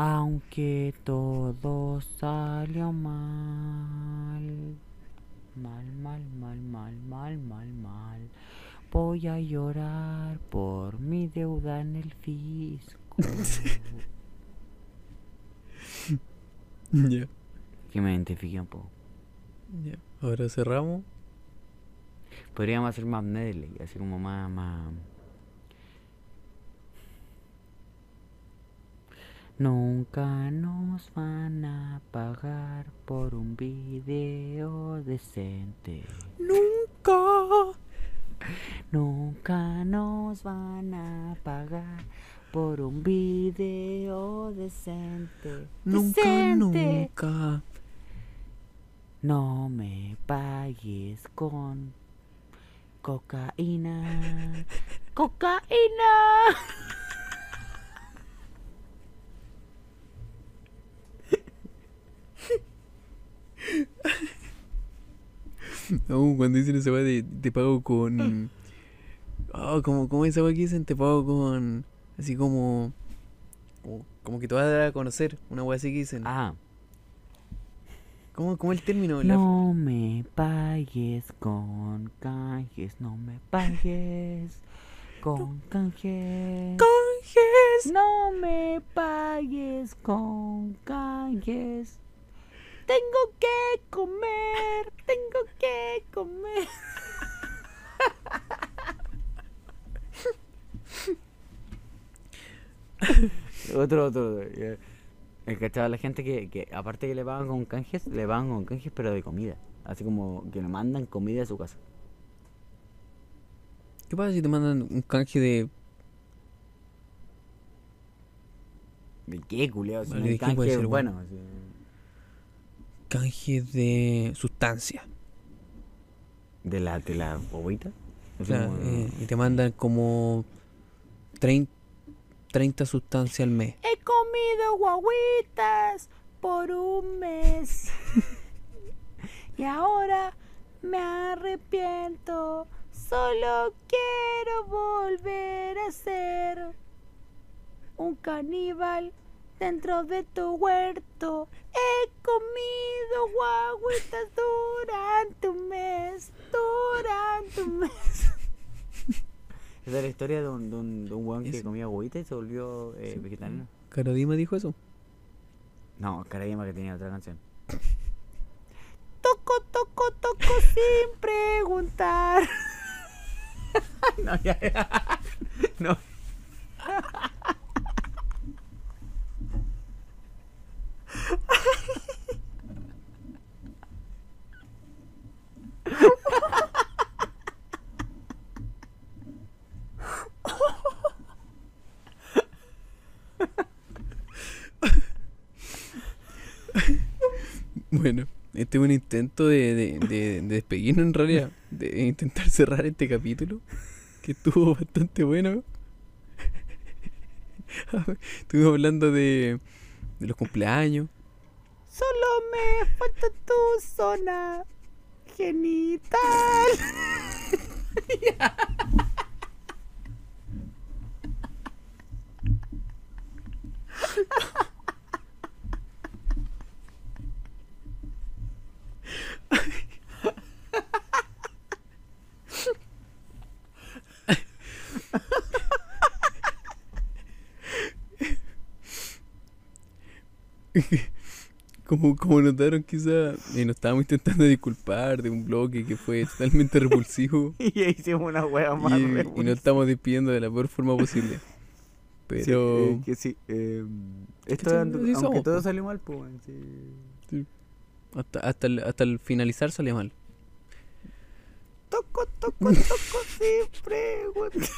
Aunque todo salió mal. Mal, mal, mal, mal, mal, mal, mal. Voy a llorar por mi deuda en el fisco. Ya. que me identifique un poco. Ya. Ahora cerramos. Podríamos hacer más medley, así como más, más... Nunca nos van a pagar por un video decente. Nunca. Nunca nos van a pagar por un video decente. Nunca, Decente. nunca. No me pagues con cocaína. ¡Cocaína! No, cuando dicen esa weá de te pago con. Oh, como, como esa weá que dicen, te pago con. Así como. Como, como que te vas a dar a conocer. Una weá así que dicen. Ah, ¿Cómo, cómo el término? La- no me pagues con canjes, no me pagues con canjes. Canjes. No me pagues con canjes. Tengo que comer, tengo que comer. otro, otro. El cachado la gente que, que, aparte que le pagan con canjes, le pagan con canjes, pero de comida. Así como que le mandan comida a su casa. ¿Qué pasa si te mandan un canje de. ¿De qué, culiao? Si no hay ¿de qué puede canje ser, bueno. así. Canje de sustancia? ¿De la, de la bobita? O como- eh, y te mandan como 30, 30 sustancias al mes. He comido guaguitas por un mes. y ahora me arrepiento. Solo quiero volver a ser un caníbal dentro de tu huerto. He comido guaguitas durante un mes. Durante un mes. Esa es la historia de un, de un, de un weón que comía guaguitas y se volvió eh, vegetariano. Carodima dijo eso. No, Carayama que tenía otra canción. Toco, toco, toco sin preguntar. no, ya, ya. No. Bueno, este es un intento de, de, de, en realidad. De intentar cerrar este capítulo. Que estuvo bastante bueno. Estuvimos hablando de, de los cumpleaños. Solo me falta tu zona genital. Como, como notaron quizá, eh, nos estábamos intentando disculpar de un bloque que fue totalmente repulsivo. y hicimos una hueá más y, y nos estamos despidiendo de la peor forma posible. Pero Sí, eh, que sí. eh, esto, así aunque somos, todo salió mal, pues, sí. hasta, hasta, el, hasta el finalizar sale mal. Toco, toco, toco sin preguntar.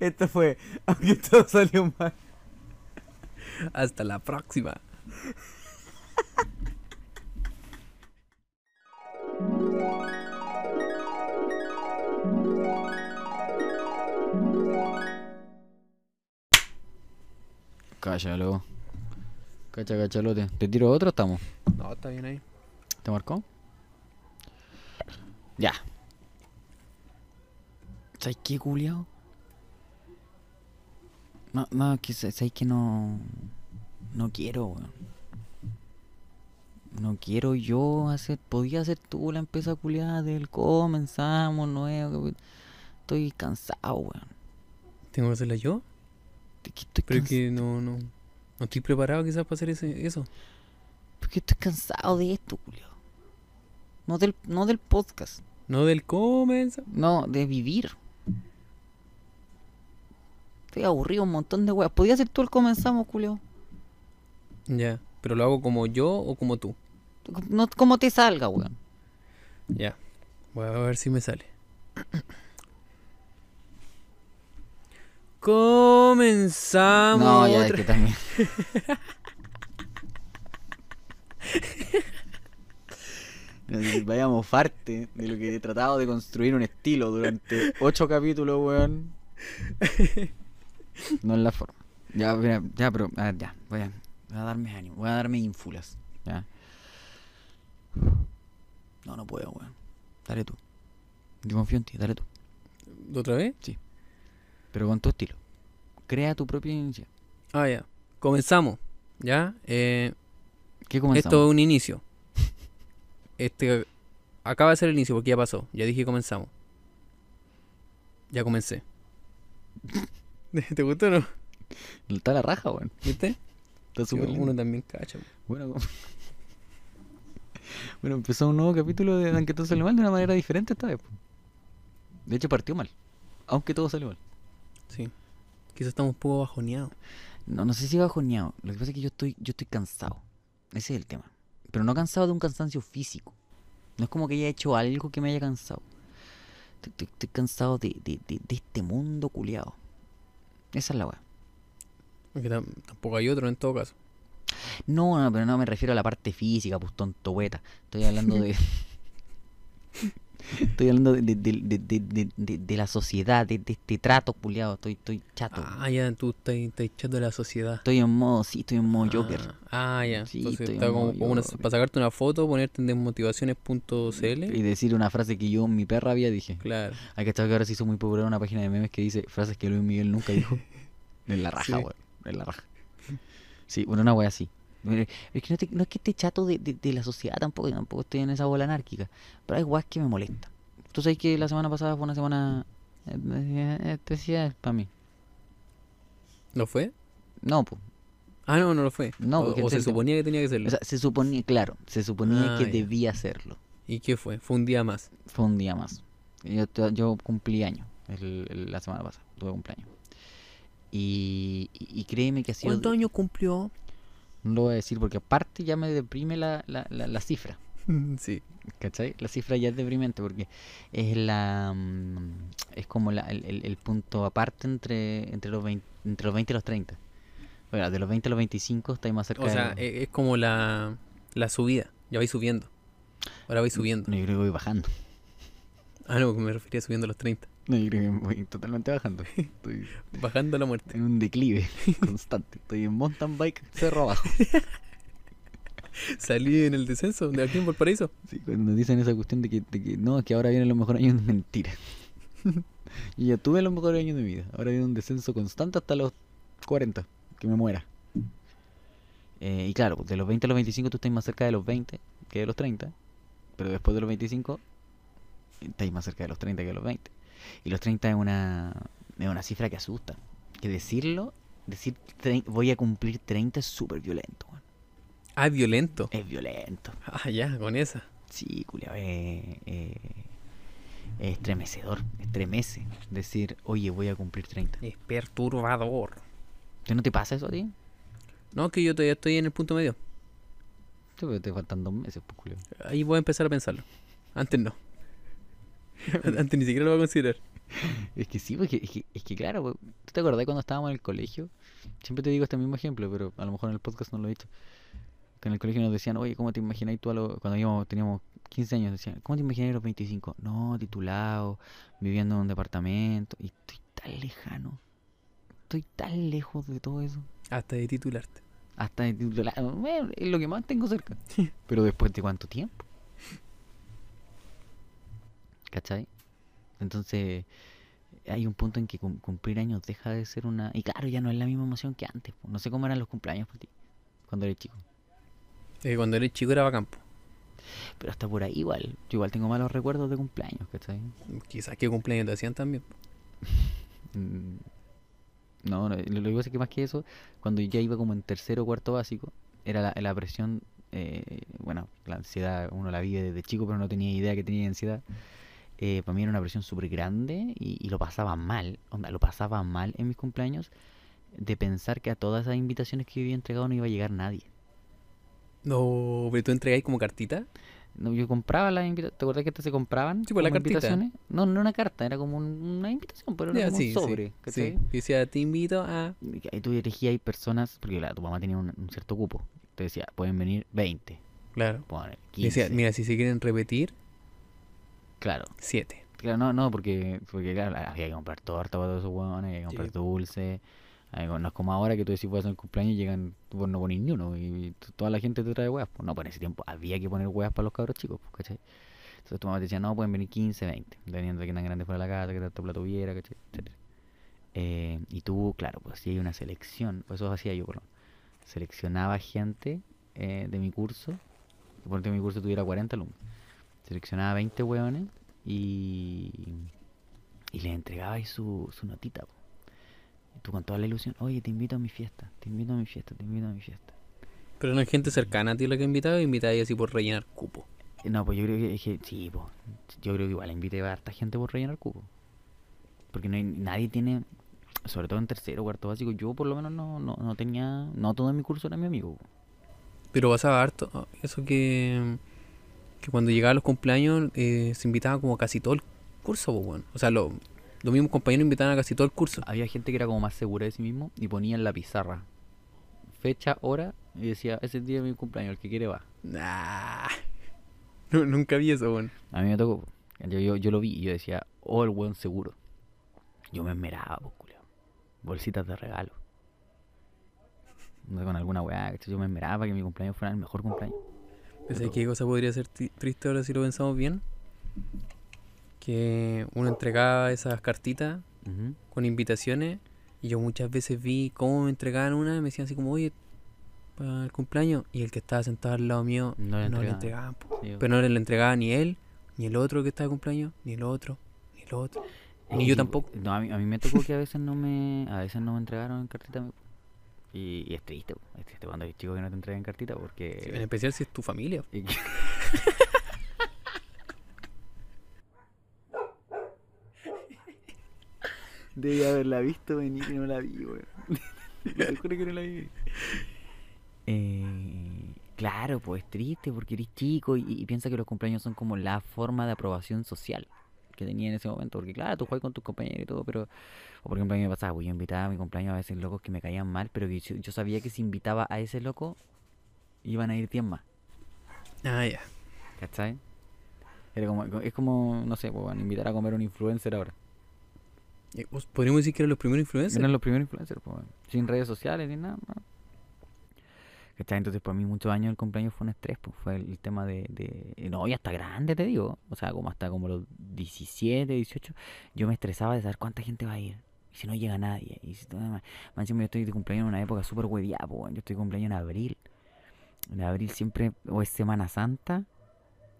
Esto fue, aunque todo salió mal. Hasta la próxima. Cállalo. Cacha, cachalote. ¿Te tiro otro o estamos? No, está bien ahí. ¿Te marcó? Ya. ¿Sabes qué, culiao? No, no, es que sa- sabéis que no. No quiero, weón. No quiero yo hacer. Podía hacer tú la empresa culiada del comenzamos nuevo. Estoy cansado, weón. ¿Tengo que hacerla yo? Es que estoy Pero que no, no. No estoy preparado quizás para hacer ese, eso. Porque estoy cansado de esto, Julio. No del, no del podcast. No del comienzo. No, de vivir. Estoy aburrido un montón de weas. Podía ser tú el comenzamos, Julio. Ya. Pero lo hago como yo o como tú. No como te salga, weón. Ya. Voy a ver si me sale. Comenzamos. No, ya es que también. Vaya a mofarte de lo que he tratado de construir un estilo durante ocho capítulos, weón. No es la forma. Ya, mira, ya, pero, a ver, ya, voy a, voy a darme ánimo, voy a darme ínfulas, ya. No, no puedo, weón. Dale tú. Yo confío en ti, dale tú. ¿Otra vez? Pero con tu estilo. Crea tu propia iniciativa. Ah, ya. Comenzamos. ¿Ya? Eh, ¿Qué comenzamos? esto es un inicio. Este acaba de ser el inicio porque ya pasó. Ya dije comenzamos. Ya comencé. ¿Te gustó o no? Está la raja, weón. ¿Viste? Está súper. Uno también cacha. Bueno, como- bueno, empezó un nuevo capítulo de Aunque todo salió mal de una manera diferente esta vez. De hecho, partió mal. Aunque todo salió mal. Sí. Quizás estamos un poco bajoneados. No, no sé si bajoneado. Lo que pasa es que yo estoy, yo estoy cansado. Ese es el tema. Pero no cansado de un cansancio físico. No es como que haya hecho algo que me haya cansado. Estoy, estoy- estoy cansado de, de- de- de este mundo culiado. Esa es la weá. Porque tampoco hay otro en todo caso. No, no, pero no me refiero a la parte física, pues tonto hueta. Estoy hablando de. Estoy hablando de, de, de, de, de- de- de la sociedad, de, de este trato culiado. Estoy, estoy chato. Ah, ya, tú estás, estás echando de la sociedad. Estoy en modo, sí, estoy en modo Joker. Ah, ah, ya. Sí, Entonces estoy está en como, como una- para sacarte una foto, ponerte en desmotivaciones.cl. Y decir una frase que yo, mi perra, había dije. Claro. Hay que estar que ahora se hizo muy popular una página de memes que dice frases que Luis Miguel nunca dijo. En la raja, Sí. weón. En la raja. Sí, bueno, una wea así. Eh, Es que no, te- no es que esté chato de, de- de la sociedad tampoco, tampoco estoy en esa bola anárquica. Pero hay weas que me molestan. Tú sabes que la semana pasada fue una semana eh, especial para mí. ¿Lo fue? No, pues. Ah, no, no lo fue. No, o, se suponía que tenía que serlo. O sea, se suponía, claro, se suponía Ah, que ya. debía hacerlo. ¿Y qué fue? Fue un día más. Fue un día más. Yo, yo cumplí año el- el- la semana pasada, tuve cumpleaños. Y, y- y créeme que ha sido... ¿Cuántos años cumplió? No lo voy a decir porque aparte ya me deprime la, la, la, la cifra. sí. ¿Cachai? La cifra ya es deprimente porque es la mm, es como la- el, punto aparte entre, entre, los 20, entre los 20 y los 30. Oiga, de los 20 a los 25 estáis más cerca O sea, de... e- es como la, la subida. Ya vais subiendo. Ahora vais subiendo. No, yo creo que voy bajando. Ah, no, me refería subiendo a los 30. No, yo creo que voy totalmente bajando. Estoy Bajando la muerte. en un declive constante. Estoy en mountain bike cerro abajo. Salí en el descenso de aquí en Valparaíso. Sí, cuando dicen esa cuestión de que, de que no, que ahora vienen los mejores años, es mentira. Yo ya tuve los mejores años de mi vida. Ahora viene un descenso constante hasta los 40, que me muera. Eh, y claro, de los 20 a los 25 tú estás más cerca de los 20 que de los 30. Pero después de los 25 estáis más cerca de los 30 que de los 20. Y los 30 es una, es una cifra que asusta. Que decirlo, decir voy a cumplir 30 es súper violento. Ah, violento. Es violento. Ah, ya, con esa. Sí, culiao, eh, eh, es estremecedor, estremece decir, oye, voy a cumplir 30. Es perturbador. ¿Te no te pasa eso a ti? No, que yo todavía estoy en el punto medio. Sí, pero te faltan dos meses, pues. Ahí voy a empezar a pensarlo. Antes no. Antes ni siquiera lo voy a considerar. Es que sí, porque es que, es que claro, pues, ¿tú te acordás cuando estábamos en el colegio? Siempre te digo este mismo ejemplo, pero a lo mejor en el podcast no lo he dicho. Que en el colegio nos decían, oye, ¿cómo te imagináis tú a lo- cuando íbamos, teníamos 15 años? Decían, ¿cómo te imagináis a los 25? No, titulado, viviendo en un departamento. Y estoy tan lejano. Estoy tan lejos de todo eso. Hasta de titularte. Hasta de titulado. Bueno, es lo que más tengo cerca. Pero después de cuánto tiempo. ¿Cachai? Entonces, hay un punto en que cum- cumplir años deja de ser una... Y claro, ya no es la misma emoción que antes. po. No sé cómo eran los cumpleaños para ti, cuando eres chico. Eh, cuando eres chico era bacán. po. Pero hasta por ahí igual. Yo igual tengo malos recuerdos de cumpleaños, ¿cachai? Quizás que cumpleaños te hacían también. Mm, No, no, lo lo que pasa es que más que eso, cuando ya iba como en tercero o cuarto básico, era la, la presión, eh, bueno, la ansiedad uno la vive desde chico, pero no tenía idea que tenía ansiedad. Eh, para mí era una presión súper grande y, y lo pasaba mal, onda, lo pasaba mal en mis cumpleaños de pensar que a todas esas invitaciones que yo había entregado no iba a llegar nadie. No, pero tú entregáis como cartita. No, yo compraba las invitaciones, ¿te acuerdas que estas se compraban? Sí, pues, la cartita. invitaciones? No, no una carta, era como un- una invitación, pero era Ya, como sí, un sobre, sí, sí. Decía, te invito a. Y tú elegías ahí personas, porque claro, tu mamá tenía un, un cierto cupo. Te decía, pueden venir 20, Claro. poner Y decía, 15. mira, si se quieren repetir, Claro, 7. claro, no, no, porque, porque claro, había que comprar torta para todos esos huevones, había que comprar Sí. dulce. que- No es como ahora que tú decís, voy a hacer el cumpleaños y llegan, tú no pones ni uno, y toda la gente te trae huevas. Pues no, pues en ese tiempo había que poner huevas para los cabros chicos, pues, ¿cachai? Entonces tu mamá te decía, no, pueden venir 15, 20, dependiendo de qué tan grande fuera la casa, qué tanto plato hubiera, ¿cachai? Etcétera. Eh, y tú, claro, pues si hay una selección, pues eso hacía yo, por lo menos. Seleccionaba gente eh, de mi curso, suponte que mi curso tuviera 40 alumnos, seleccionaba 20 hueones y, y les entregaba ahí su, su notita. po. Y tú con toda la ilusión, oye, te invito a mi fiesta, te invito a mi fiesta, te invito a mi fiesta. Pero no hay gente cercana a ti la que invitaba, invitáis así por rellenar cupo. Eh, No, pues yo creo que, es que sí, pues, yo creo que igual invité a harta gente por rellenar cupo. Porque no hay, nadie tiene, sobre todo en tercero cuarto básico, yo por lo menos no, no, no tenía, no todo en mi curso era mi amigo. po. Pero pasaba harto. ah, Eso que. Que cuando llegaba los cumpleaños eh, se invitaba como casi todo el curso, pues, bueno. O sea, lo- los mismos compañeros invitaban a casi todo el curso. Había gente que era como más segura de sí mismo y ponía en la pizarra fecha, hora y decía, ese día es mi cumpleaños, el que quiere va. Nah. No, nunca vi eso, bueno. A mí me tocó. Yo, yo, yo lo vi y yo decía, oh, el weón seguro. Yo me esmeraba, pues, culiao. Bolsitas de regalo. No sé, con alguna weá, yo me esmeraba para que mi cumpleaños fuera el mejor cumpleaños. ¿Sabes qué cosa podría ser tri- triste ahora si lo pensamos bien? Que uno entregaba esas cartitas con invitaciones y yo muchas veces vi cómo me entregaban una y me decían así como, oye, para el cumpleaños y el que estaba sentado al lado mío No le no le entregaban. Sí, Pero no le entregaba ni él, ni el otro que estaba de cumpleaños, ni el otro, ni el otro. Es Ni que yo tampoco. No, a mí, a mí me tocó que a veces no me, a veces no me entregaron en cartita. Y, y es triste, es triste cuando hay chicos que no te entregan cartita porque... En especial si es tu familia. Debe haberla visto venir y no la vi, weón. Te juro que no la vi. Eh, claro, pues es triste porque eres chico y, y piensa que los cumpleaños son como la forma de aprobación social que tenía en ese momento. Porque claro, tú juegas con tus compañeros y todo, pero... O por ejemplo, a mí me pasaba, pues yo invitaba a mi cumpleaños a veces locos que me caían mal, pero que yo, yo sabía que si invitaba a ese loco, iban a ir 10 más. Ah, ya. ¿Cachai? Era como, es como, no sé, pues, invitar a comer a un influencer ahora. Podríamos decir que eran los primeros influencers. Eran los primeros influencers, pues, sin redes sociales ni nada. ¿no? ¿Cachai? Entonces, para mí, muchos años el cumpleaños fue un estrés, pues fue el tema de, de. No, y hasta grande, te digo. O sea, como hasta como los 17, 18, yo me estresaba de saber cuánta gente va a ir. Y si no llega nadie. Y si, más encima yo estoy de cumpleaños en una época súper hueviada, pues, yo estoy de cumpleaños en abril. En abril siempre, o es Semana Santa,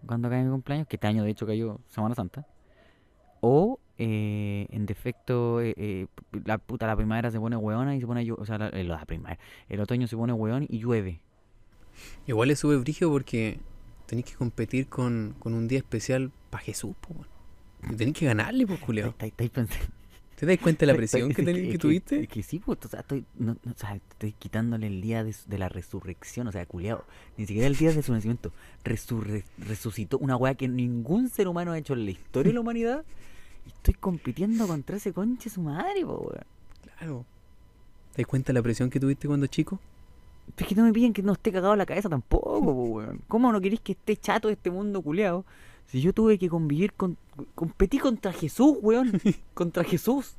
cuando cae mi cumpleaños, que este año de hecho cayó Semana Santa. O eh, en defecto, eh, eh, la puta, la primavera se pone hueona y se pone O sea, la, eh, la primavera. El otoño se pone hueón y llueve. Igual es súper brígido porque tenéis que competir con, con un día especial para Jesús, po, tenéis que ganarle, pues, Julio. Estáis- pensando- ¿Te das cuenta de la presión que, teni- que tuviste? Es que sí, pues, o sea, estoy, no, no, o sea, estoy quitándole el día de, la resurrección, o sea, culiado. Ni siquiera el día de su nacimiento. Resurre- resucitó una weá que ningún ser humano ha hecho en la historia de la humanidad. Estoy compitiendo contra ese conche su madre, po, weón. Claro. ¿Te das cuenta de la presión que tuviste cuando chico? Pero es que no me piden que no esté cagado en la cabeza tampoco, po, weón. ¿Cómo no queréis que esté chato este mundo culeado? Si yo tuve que convivir con. Competí contra Jesús, weón. contra Jesús.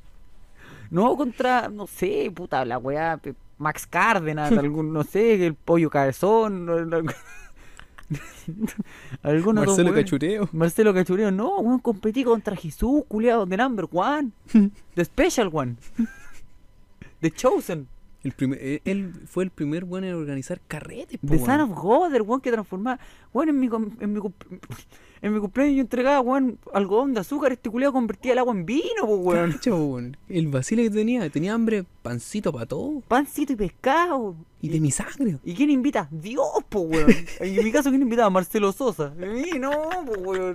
No contra, no sé, puta, la weá. Max Cárdenas, algún, no sé, el pollo cabezón. Algunos dos Marcelo weones. Cachureo. Marcelo Cachureo, no, weón, competí contra Jesús, culiado, the number one. The special one. The chosen. El primer, eh, él fue el primer bueno en organizar carretes. The son weón. of God, el weón que transformaba. Weón, en mi, en mi, en mi cumpleaños yo entregaba, weón, algodón de azúcar. Este culiado convertía el agua en vino, po, weón. Cacha, po, weón. El vacile que tenía, tenía hambre, pancito para todo. Pancito y pescado. Y de mi sangre. ¿Y quién invita? Dios, po, weón. En mi caso, ¿quién invitaba? Marcelo Sosa. Y no, po, weón.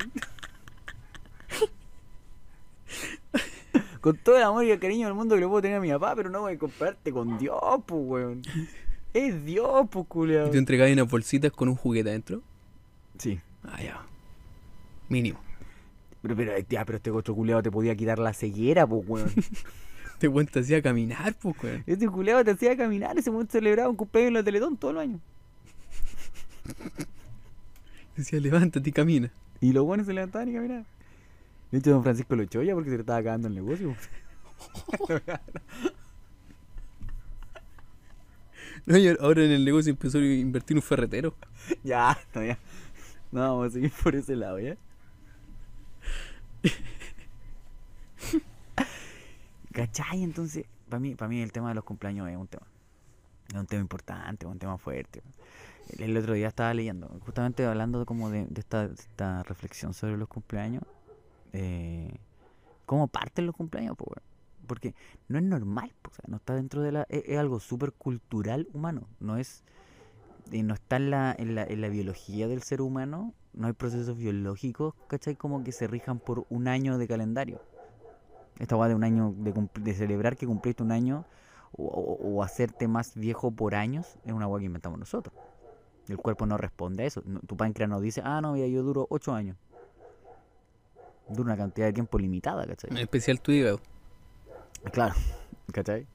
Con todo el amor y el cariño del mundo que le puedo tener a mi papá, pero no voy a compararte con Dios, po, weón. Es Dios, Y culiao. te entregaba unas bolsitas con un juguete adentro. Sí. Ah, ya. Mínimo. Pero, pero, ya, pero este otro culiao te podía quitar la ceguera, po, weón. Te weón te hacía caminar, pues, weón. Este culiao te hacía caminar, ese weón celebraba un cumpleaños en la Teletón todo el año. Decía, levántate y camina. Y los buenos se levantaban y caminaban. De hecho, don Francisco lo echó ya porque se le estaba acabando el negocio. No, y ahora en el negocio empezó a invertir un ferretero. ya, no, ya. No, vamos a seguir por ese lado, ¿ya? ¿Cachai? Entonces, para mí, para mí el tema de los cumpleaños es un tema. Es un tema importante, es un tema fuerte. El, el otro día estaba leyendo, justamente hablando como de, de esta, de esta reflexión sobre los cumpleaños. Eh, ¿Cómo parten los cumpleaños? Porque no es normal, no está dentro de la... Es, algo súper cultural humano, no es... no está en la, en, la, en la biología del ser humano, no hay procesos biológicos, ¿cachai? Como que se rijan por un año de calendario. Esta va de un año, de, celebrar que cumpliste un año o, hacerte más viejo por años, es una hueá que inventamos nosotros. El cuerpo no responde a eso. Tu páncreas no dice, ah, no, mira, yo duro 8 años. Dura una cantidad de tiempo limitada, ¿cachai? En especial tu hígado. Claro, ¿cachai?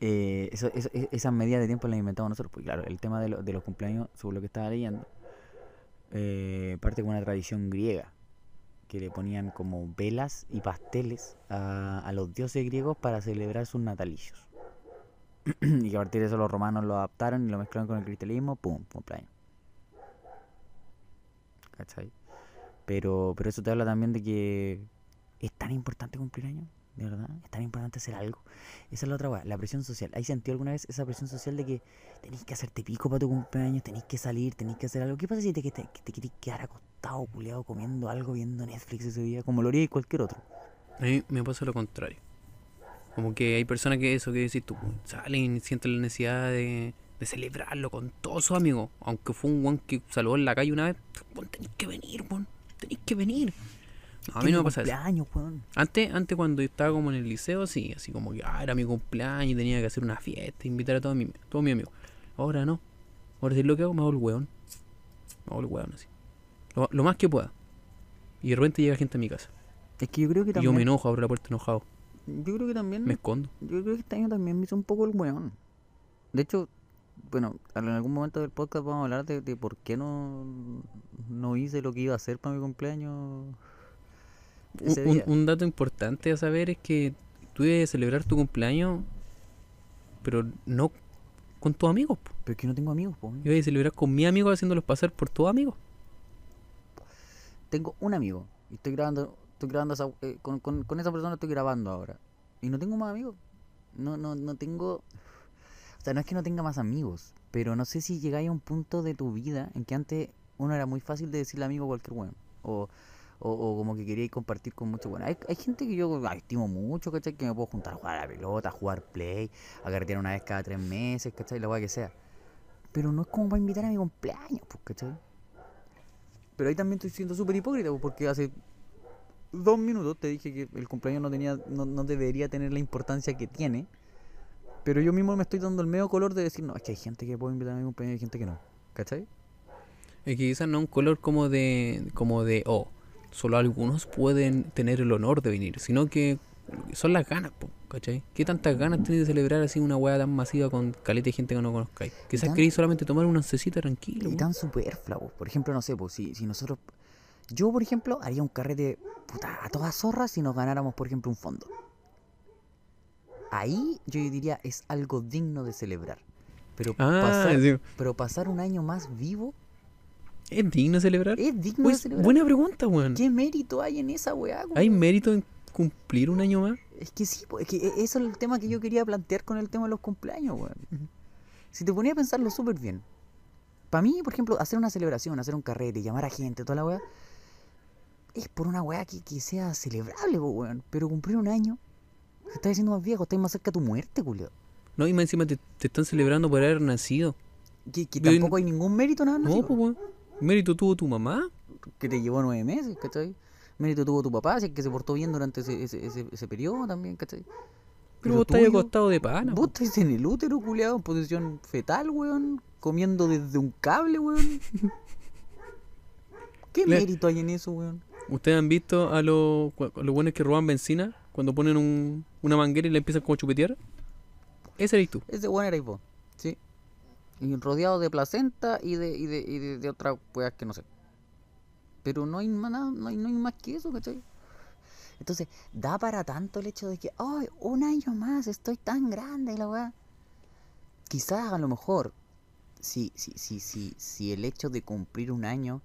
Eh, eso, eso- e- esas medidas de tiempo las inventamos nosotros. Pues claro, el tema de, lo- de los cumpleaños, según lo que estaba leyendo, eh, parte con una tradición griega, que le ponían como velas y pasteles a, a los dioses griegos para celebrar sus natalicios. y que a partir de eso los romanos lo adaptaron y lo mezclaron con el cristianismo, ¡pum! cumpleaños. ¿Cachai? Pero, pero eso te habla también de que es tan importante cumplir años, de verdad. Es tan importante hacer algo. Esa es la otra weá, la presión social. ¿Hay sentido alguna vez esa presión social de que tenéis que hacerte pico para tu cumpleaños, tenéis que salir, tenéis que hacer algo? ¿Qué pasa si te, que te, te querés quedar acostado, culeado, comiendo algo, viendo Netflix ese día, como lo haría cualquier otro? A mí me pasa lo contrario. Como que hay personas que eso que decís tú, salen y sienten la necesidad de, de celebrarlo con todos sus amigos. Aunque fue un guan que saludó en la calle una vez, weón, tenéis que venir, weón, tenéis que venir. No, a mí no me pasa eso. cumpleaños, weón. Antes, antes cuando yo estaba como en el liceo, sí, así como que ah, era mi cumpleaños y tenía que hacer una fiesta, invitar a todos mis todos mis amigos. Ahora no. Ahora si lo que hago, me hago el weón. Me hago el weón así. Lo, lo más que pueda. Y de repente llega gente a mi casa. Es que yo creo que Y también. yo me enojo, abro la puerta enojado. Yo creo que también. Me escondo. Yo creo que este año también me hizo un poco el weón. De hecho, bueno, en algún momento del podcast vamos a hablar de, de por qué no, no hice lo que iba a hacer para mi cumpleaños. Un, Ese un- día. un dato importante a saber es que tú debes celebrar tu cumpleaños, pero no con tus amigos. po. Pero es que no tengo amigos, po. Yo voy a celebrar con mis amigos haciéndolos pasar por tus amigos. Tengo un amigo y estoy grabando, estoy grabando esa- eh, con, con, con esa persona estoy grabando ahora. Y no tengo más amigos. No, no, no tengo. Sea, no es que no tenga más amigos, pero no sé si llegáis a un punto de tu vida en que antes uno era muy fácil de decirle amigo a cualquier weón. O, o, como que quería compartir con muchos weones. Hay, hay gente que yo estimo mucho, ¿cachai? Que me puedo juntar a jugar a la pelota, a jugar play, a carretear una vez cada tres meses, ¿cachai? La weá que sea. Pero no es como para invitar a mi cumpleaños, pues, ¿cachai? Pero ahí también estoy siendo súper hipócrita, pues, porque hace dos minutos te dije que el cumpleaños no tenía, no, no debería tener la importancia que tiene. Pero yo mismo me estoy dando el medio color de decir, no, es que hay gente que puedo invitar a mi cumpleaños y hay gente que no. ¿Cachai? Es que quizás no un color como de, como de, oh, solo algunos pueden tener el honor de venir, sino que son las ganas, po, ¿cachai? ¿Qué tantas ganas tienes de celebrar así una weá tan masiva con caleta de gente que no conozcáis? Quizás tan- queréis solamente tomar una oncecita tranquilo. Y po. tan superflua, pues. Por ejemplo, no sé, pues si, si nosotros... Yo, por ejemplo, haría un carrete puta, a todas zorras si nos ganáramos, por ejemplo, un fondo. Ahí yo diría es algo digno de celebrar. Pero Ah, pasar, sí. pero pasar un año más vivo ¿Es digno celebrar? Es digno Pues, de celebrar. buena pregunta, weón. ¿Qué mérito hay en esa weá? ¿Hay mérito en cumplir un año más? Es que sí, es que e- eso es el tema que yo quería plantear con el tema de los cumpleaños, weón. Si te ponía a pensarlo súper bien. Para mí, por ejemplo, hacer una celebración, hacer un carrete, llamar a gente, toda la weá, es por una weá que, que sea celebrable, weón. Pero cumplir un año, te estás haciendo más viejo, estás más cerca de tu muerte, culio. No, y más encima te, te están celebrando por haber nacido. Que, tampoco hay ningún mérito nada, No, pues, weón. Mérito tuvo tu mamá. que te llevó nueve meses, ¿cachai? Mérito tuvo tu papá, si es que se portó bien durante ese, ese, ese, ese periodo también, ¿cachai? Pero vos estás acostado de pana. Vos estás en el útero, culiado, en posición fetal, weón, comiendo desde un cable, weón. ¿Qué Le- mérito hay en eso, weón? ¿Ustedes han visto a los, a los buenos que roban benzina cuando ponen un- una manguera y la empiezan como a chupetear? Ese eres tú. Ese weón erais vos, sí. Y rodeado de placenta y de, y de, y de, de otras weas que no sé. Pero no hay nada, no hay, no hay más que eso, ¿cachai? Entonces, da para tanto el hecho de que, ay, un año más, estoy tan grande, la weá. Quizás a lo mejor, si, si, si, si, si el hecho de cumplir un año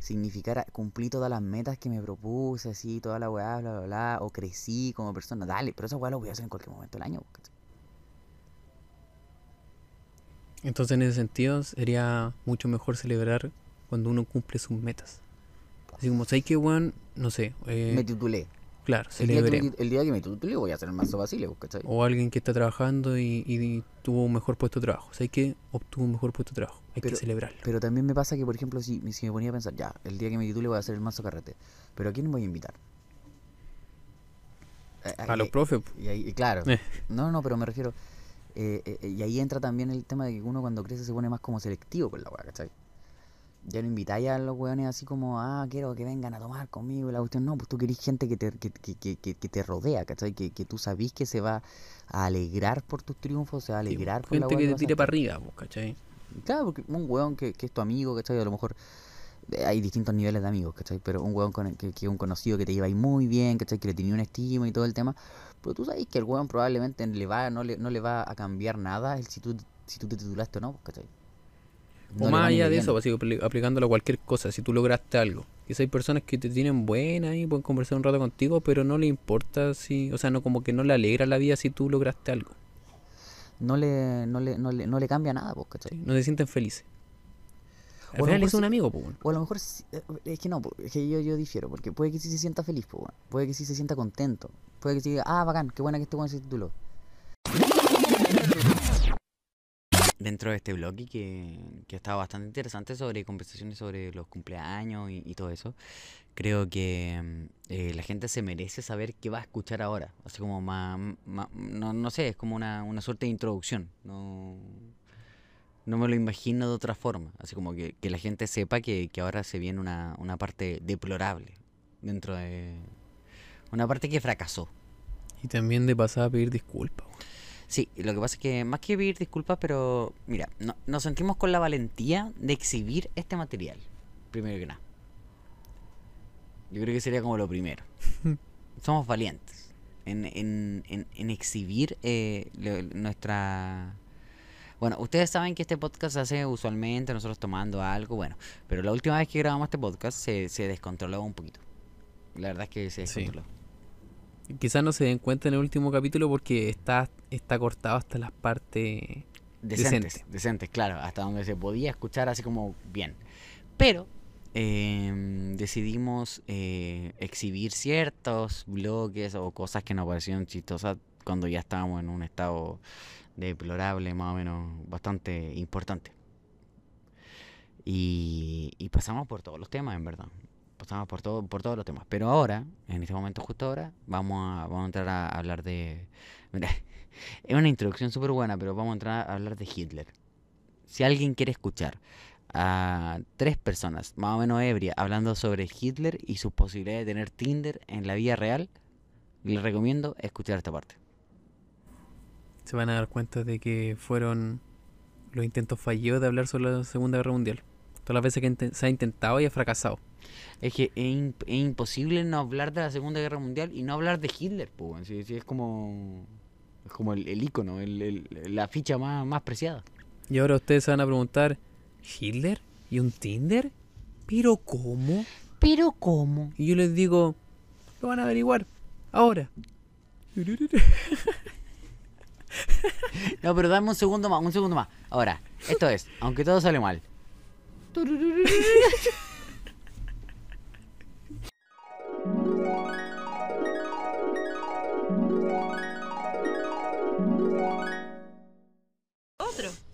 significara cumplir todas las metas que me propuse, así, toda la weá, bla, bla, bla, o crecí como persona, dale, pero esa weá lo voy a hacer en cualquier momento del año, ¿cachai? Entonces, en ese sentido, sería mucho mejor celebrar cuando uno cumple sus metas. Así como, ¿sabes qué, weón? No sé. eh, me titulé. Claro, El día, que el día que me titulé voy a hacer el mazo Basile, ¿cachai? O alguien que está trabajando y, y tuvo un mejor puesto de trabajo. ¿Sabes qué? Obtuvo un mejor puesto de trabajo. Hay Pero- que celebrarlo. Pero también me pasa que, por ejemplo, si, si me ponía a pensar, ya, el día que me titule voy a hacer el mazo carrete, pero ¿a quién voy a invitar? A- los profes. Y ahí, claro. Eh. No, no, pero me refiero. eh, eh, y ahí entra también el tema de que uno cuando crece se pone más como selectivo con la weá, ¿cachai? Ya no invitáis a los weones así como, ah, quiero que vengan a tomar conmigo y la cuestión. No, pues tú querés gente que te, que, que, que, que- te rodea, ¿cachai? Que, que tú sabís que se va a alegrar por tus triunfos, se va a Sí, alegrar por la gente weá que te tire para arriba, po, ¿cachai? Claro, porque un weón que, que es tu amigo, ¿cachai? A lo mejor eh, hay distintos niveles de amigos, ¿cachai? Pero un weón con el- que, que es un conocido que te lleva ahí muy bien, ¿cachai? Que le tenía una estima y todo el tema. Pero tú sabes que el weón probablemente le va, no, le, no le va a cambiar nada el si tú, si tú te titulaste o no, ¿cachai? No O más allá de eso, así, apli- aplicándolo a cualquier cosa, si tú lograste algo. Quizá hay personas que te tienen buena y pueden conversar un rato contigo, pero no le importa si, o sea, no como que no le alegra la vida si tú lograste algo. No le, no le, no le, no le cambia nada, pues, ¿cachai? No se sienten felices. Al O final es un sí- amigo, pues. O a lo mejor, sí- eh, es que no, po, es que yo, yo difiero, porque puede que sí se sienta feliz, puede que sí se sienta contento, puede que sí diga, ah, bacán, qué buena que este weón se tituló. Dentro de este blog y que, que estaba bastante interesante sobre conversaciones sobre los cumpleaños y, y todo eso, creo que mm, eh, la gente se merece saber qué va a escuchar ahora. Así como más, más- no, no sé, es como una, una suerte de introducción. No, no me lo imagino de otra forma. Así como que, que la gente sepa que, que ahora se viene una, una parte deplorable dentro de... Una parte que fracasó. Y también de pasada a pedir disculpas. Sí, lo que pasa es que más que pedir disculpas, pero mira, no- nos sentimos con la valentía de exhibir este material, primero que nada. Yo creo que sería como lo primero. Somos valientes en, en, en, en exhibir eh, lo- nuestra... Bueno, ustedes saben que este podcast se hace usualmente nosotros tomando algo, bueno, pero la última vez que grabamos este podcast se, se descontroló un poquito. La verdad es que se Sí. Quizás no se den cuenta en el último capítulo porque está, está cortado hasta las partes. Decentes, Decente. decentes, claro, hasta donde se podía escuchar así como bien. Pero em, decidimos eh, exhibir ciertos bloques o cosas que nos parecieron chistosas cuando ya estábamos en un estado deplorable, más o menos bastante importante. Y, y pasamos por todos los temas, en verdad. Pasamos por, todo, por todos los temas. Pero ahora, en este momento, justo ahora, vamos a, vamos a entrar a hablar de... Mira, es una introducción súper buena, pero vamos a entrar a hablar de Hitler. Si alguien quiere escuchar a tres personas, más o menos ebrias, hablando sobre Hitler y sus posibilidades de tener Tinder en la vida real, les recomiendo escuchar esta parte. Se van a dar cuenta de que fueron los intentos fallidos de hablar sobre la Segunda Guerra Mundial. Todas las veces que se ha intentado y ha fracasado. Es que es, im- es imposible no hablar de la Segunda Guerra Mundial y no hablar de Hitler, pues. Sí, sí, es como, es como el, el ícono, el- el- la ficha más, más preciada. Y ahora ustedes se van a preguntar, ¿Hitler? ¿Y un Tinder? ¿pero cómo? ¿Pero cómo? Y yo les digo, lo van a averiguar. Ahora. No, pero dame un segundo más, un segundo más. Ahora, esto es, aunque todo sale mal.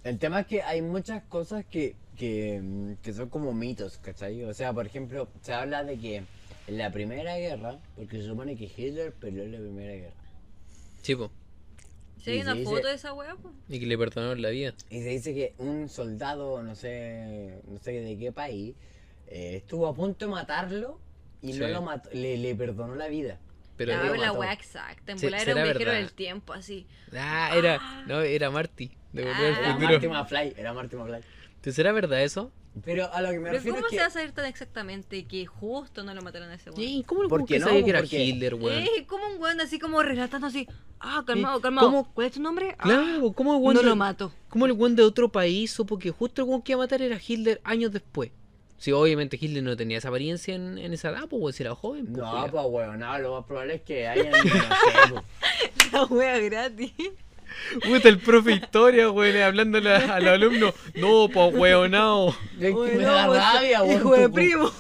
El tema es que hay muchas cosas que, que, mm, que son como mitos, ¿cachai? O sea, por ejemplo, se habla de que en la Primera Guerra, porque se supone que Hitler peleó en la Primera Guerra. Si hay Y una dice- foto de esa weá, pues. Y que le perdonaron la vida. y se dice que un soldado, no sé, no sé de qué país, eh, estuvo a punto de matarlo y no Sí. lo mató, le, le perdonó la vida. Pero la weá exacta. En Sí, volar era un viajero verdad. del tiempo, así. Ah, era. No, era Marty. De Ah. al Era futuro. Marty McFly, era Marty McFly. ¿Te será verdad eso? Pero a lo que me Pero refiero ¿cómo es que... se va a saber tan exactamente que justo no lo mataron a ese weón? ¿Y cómo, ¿Por cómo qué no? sabía que era Porque- Hitler, weón? Eh, como un weón así como relatando así. Ah, calmado, calmado. ¿Cómo? ¿Cuál es tu nombre? Ah, Claro, ¿cómo el weón no de- lo mato. ¿Cómo el weón de otro país supo que justo el weón que iba a matar era Hitler años después? Sí, obviamente Hitler no tenía esa apariencia en, en esa edad, pues, si era joven. pues, No, pues weón, no, lo más probable es que hayan, no sé, pues. La wea gratis. Puta, el profe historia, weón, hablándole a, a los alumnos. No, pues, weonao. Me no, da pues, rabia, weón. Hijo de tu- primo.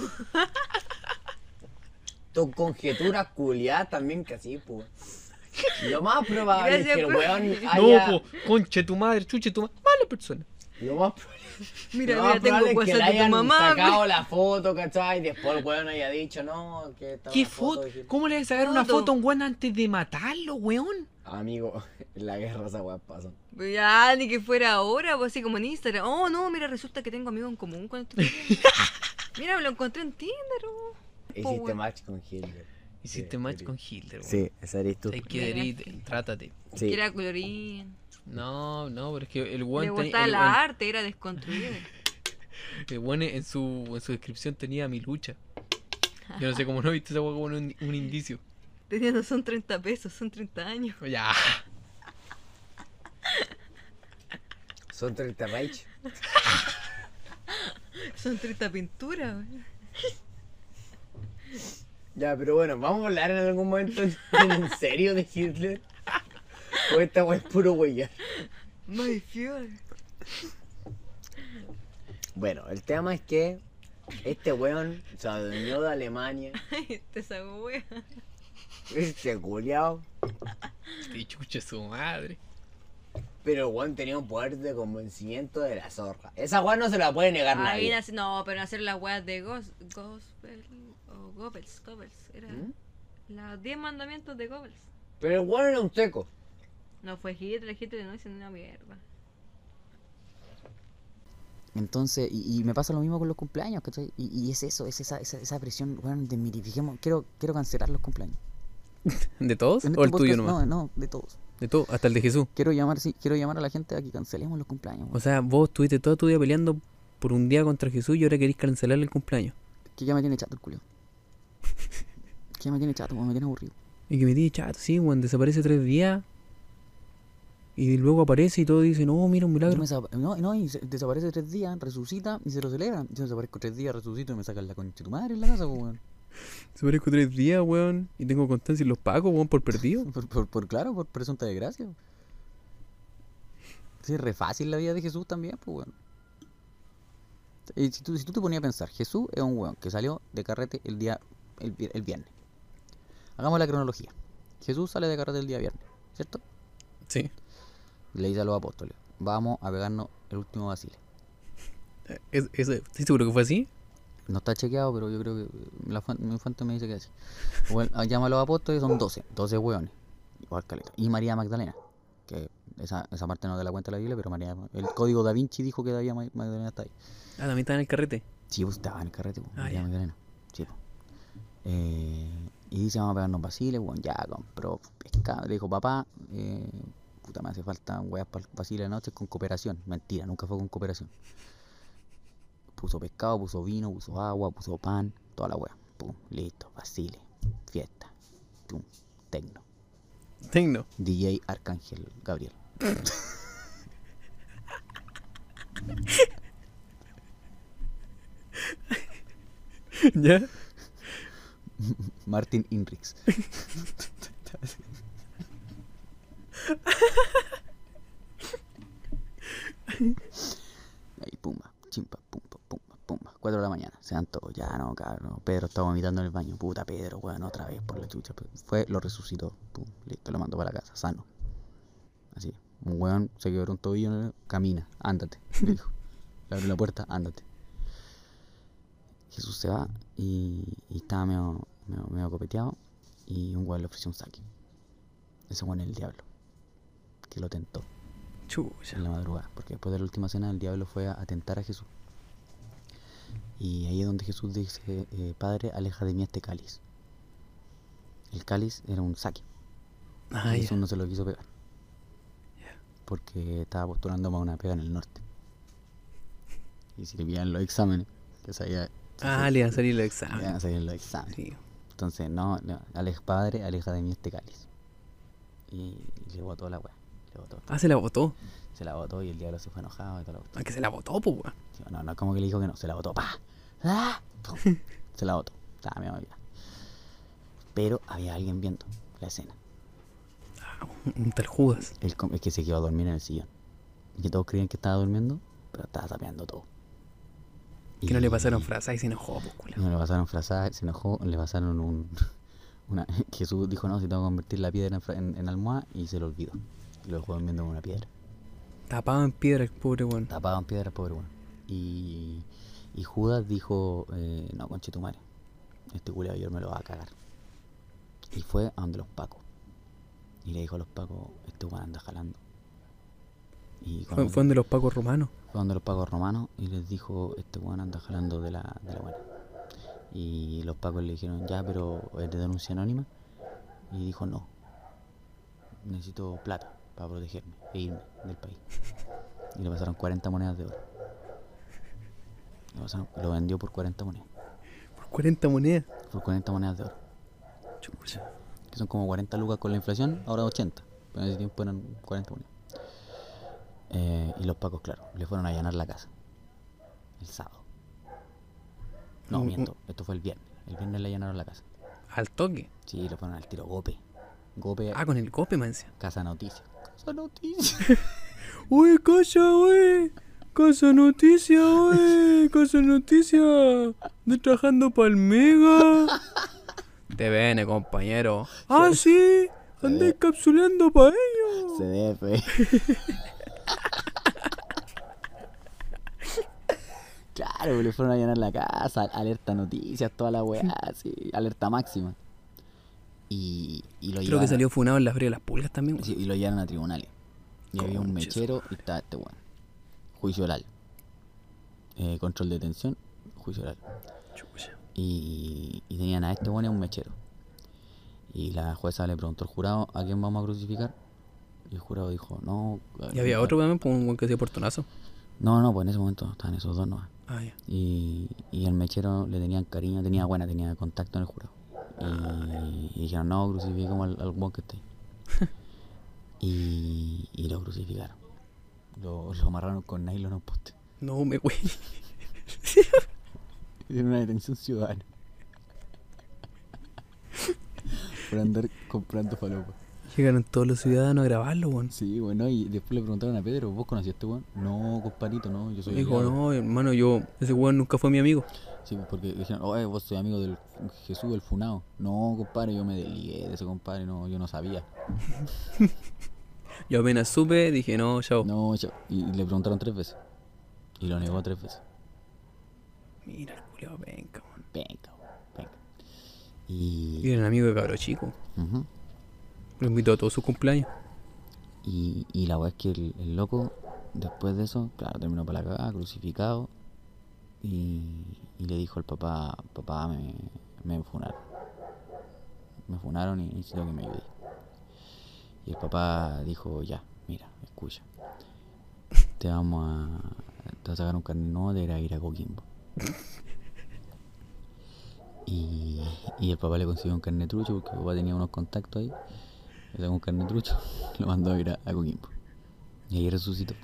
Tu conjetura culiada también que así, pues. Lo más probable Gracias, es que el weón No, haya... pues, conche tu madre, chuche tu madre. Mala persona. Lo más Mira, lo mira, más tengo probable es que le WhatsApp de tu hayan mamá. sacado la foto, ¿cachai? Y después el weón haya dicho, no, que esta ¿Qué foto? de. ¿Cómo le vas a sacar una Foto. foto a un weón antes de matarlo, weón? Amigo, en la guerra esa weá pasa. Ya, ni que fuera ahora, pues así como en Instagram. Oh, no, mira, resulta que tengo amigos en común con este. Mira, me lo encontré en Tinder. oh. Hiciste weón. match con Hitler. Hiciste Sí, match con Hitler, weón. Sí, esa eres tú. Hay que trátate. Sí. Que era colorín. No, no, pero es que el Le weón tenía- gustaba el la arte, era desconstruido. el weón en su, en su descripción tenía mi lucha. Yo no sé cómo no viste esa weá como un, un indicio. Tenía, no son 30 pesos, son 30 años. Ya. Son 30 Reich. Son 30 pinturas. güey. Ya, pero bueno, vamos a hablar en algún momento en, en serio de Hitler. O esta weá es puro huella. My fuel. Bueno, el tema es que este weón se adueñó de Alemania. Este esa wea. Este culiao. Qué chucha su madre. Pero el weón tenía un poder de convencimiento de la zorra. Esa weón no se la puede negar Ahí nadie. nace, no, pero hacer las weas de Gos, Gospel o Goebbels, Goebbels, era ¿Mm? los 10 mandamientos de Goebbels. Pero el weón era un seco. No fue Hitler, Hitler no hizo una mierda. Entonces, y, y me pasa lo mismo con los cumpleaños, ¿cachai? Y, y es eso, es esa, esa, esa presión, bueno, de mirifiquemos. Quiero, quiero cancelar los cumpleaños. ¿De todos? En ¿O el este tuyo podcast, nomás? No, no, de todos. De todo, hasta el de Jesús. Quiero llamar, sí, quiero llamar a la gente a que cancelemos los cumpleaños. O weón. sea, vos estuviste todo tu día peleando por un día contra Jesús y ahora querés cancelarle el cumpleaños. Que ya me tiene chato el culio. que ya me tiene chato, me tiene aburrido. Y que me dice, chato, sí, weón, desaparece tres días. Y luego aparece y todo dice, no, mira un milagro. no, no, y se- desaparece tres días, resucita y se lo celebran. Yo desaparezco tres días, resucito y me sacan la concha de tu madre en la casa, weón. Desaparezco tres días, weón. Y tengo constancia en los pagos, weón, por perdido. Por, por, por claro, por presunta desgracia. Sí, es re fácil la vida de Jesús también, pues weón. Y si tú, si tú te ponías a pensar, Jesús es un weón que salió de carrete el día el, el viernes. Hagamos la cronología. Jesús sale de carrete el día viernes, ¿cierto? Sí. Le dice a los apóstoles, vamos a pegarnos el último vacile. Es, es- ¿Estás seguro que fue así? No está chequeado, pero yo creo que la fuente, mi fuente me dice que es así. Bueno, llama a los apóstoles, son 12, 12 hueones. Igual caleta. Y María Magdalena, que esa, esa parte no te la cuenta la Biblia, pero María, el código da Vinci dijo que María Ma- Magdalena está ahí. Ah, también está en el carrete. Sí, pues estaba en el carrete, pues, Ah, María ya. Magdalena. Sí, pues. Eh, y dice, vamos a pegarnos basiles, bueno, ya compró pescado. Le dijo, papá, eh, puta, me hace falta weas para el de noche con cooperación. Mentira, nunca fue con cooperación. Puso pescado, puso vino, puso agua, puso pan, toda la wea. Pum, listo, basile, fiesta, pum, tecno. Tecno. DJ Arcángel Gabriel. ¿Ya? Martin Inrix. Ahí, pumba, chimpa, pumba, pumba, pumba. 4 de la mañana, se dan todos. Ya no, cabrón. Pedro estaba vomitando en el baño. Puta Pedro, weón, otra vez por la chucha. Fue, lo resucitó. Pum, listo, lo mandó para la casa, sano. Así. Un weón se quebró un tobillo, camina, ándate. Le dijo. Le abrió la puerta, ándate. Jesús se va y, y estaba medio, medio, medio copeteado y un weón le ofreció un saque. Ese weón es el diablo. Que lo tentó Chucha. en la madrugada. Porque después de la última cena el diablo fue a, a tentar a Jesús. Y ahí es donde Jesús dice, eh, Padre, aleja de mí este cáliz. El cáliz era un saque. Ah. Jesús no se lo quiso pegar. Porque estaba postulando para una pega en el norte. Y si le pillan los exámenes, que sabía... Ah, le iban a salir los le iban exámenes. a salir los exámenes. Sí. Entonces, no, no aleja, Padre, aleja de mí este cáliz. Y, y le botó la weá. Botó. Ah, se la botó. Se la botó y el diablo se fue enojado y la cuestión. Ah, que se la botó, pues, weón. No, no, como que le dijo que no, se la botó. ¡Pa! ¡Ah! Se la botó. Estaba olvidada. Pero había alguien viendo la escena. Ah, un- tal Judas. El, com- el que se quedó a dormir en el sillón. Y que todos creían que estaba durmiendo, pero estaba tapeando todo. Que no le pasaron frases y se enojó, pues, culo. No le pasaron frazadas, se enojó, le pasaron un. Una, Jesús dijo: No, si tengo que convertir la piedra en, en, en almohada, y se lo olvidó. Lo dejó durmiendo en una piedra. Tapado en piedra el pobre weón. Tapado en piedra, pobre bueno. Y, y Judas dijo: eh, No, conche tu madre. Este culiao yo me lo va a cagar. Y fue a donde los pacos. Y le dijo a los pacos: Este weón anda jalando. Y Fue, fue donde los pacos romanos. fue donde los pacos romanos y les dijo, este weón anda jalando de la, de la buena. Y los pacos le dijeron, ya, pero es de denuncia anónima. Y dijo, no. Necesito plata para protegerme e irme del país. Y le pasaron 40 monedas de oro. Pasaron- lo vendió por 40 monedas. Por 40 monedas. Por 40 monedas de oro. Chucha. Que son como 40 lucas con la inflación, ahora 80. Pero en ese tiempo eran 40 monedas. Eh, y los pacos, claro, le fueron a allanar la casa. El sábado. No, Mm, mm. miento, esto fue el viernes. El viernes le allanaron la casa. Al toque. Sí, le fueron al tiro Gope. Gope, Ah, con el cope, man. decía. Casa Noticia. Casa Noticia. Uy, casa, wey. Casa noticia, wey. Casa noticia. De trabajando para el Mega. Viene, compañero. Ah, sí. Andé capsuleando para ellos. CDF. claro, le fueron a allanar la casa. Alerta Noticias, toda la weá, sí, alerta máxima. Y, y lo Creo que llevaron- salió funado en la fría de las pulgas también. Sí, y lo llevaron a tribunales. Y había un mechero y estaba este weón. Juicio oral. Eh, control de detención, juicio oral. Y, y tenían a este weón y a un mechero. Y la jueza le preguntó al jurado a quién vamos a crucificar. Y el jurado dijo, no. Y había otro también, pues, un buen que hacía portonazo. No, no, pues en ese momento estaban esos dos nomás. Ah. Y, y el mechero le tenían cariño, tenía buena, tenía contacto en el jurado. Y, y dijeron, no, crucifiquemos al, al weón que esté. y, y lo crucificaron. Lo, lo amarraron con nylon a un poste. No me güey. Hicieron una detención ciudadana. Por andar comprando falopa. Llegaron todos los ciudadanos a grabarlo, weón. Sí, bueno, y después le preguntaron a Pedro, ¿vos conocías a este weón? No, compadrito, no, yo soy Dijo, aliado". no, hermano, yo, ese weón nunca fue mi amigo. Sí, porque dijeron, oye, vos soy amigo del Jesús del Funao. No, compadre, yo me desligué de ese compadre, no, yo no sabía. Yo apenas supe, dije, no, chao. No, yo- y le preguntaron tres veces. Y lo negó tres veces. Mira, el culiao, venga. Venga, venga. Y Y, era un amigo de cabro chico. Lo invitó a todos sus cumpleaños. y, y la weá es que el, el loco, después de eso, claro, terminó para la cagada, crucificado. Y, le dijo al papá, papá, me, me funaron. Me funaron y necesito que me ayude. Y el papá dijo, ya, mira, escucha. Te vamos a, te vas a sacar un carnet nuevo a ir a Coquimbo. Y, y el papá le consiguió un carnet trucho porque el papá tenía unos contactos ahí. Le sacó un carnet trucho, lo mandó a ir a, a Coquimbo. Y ahí resucitó.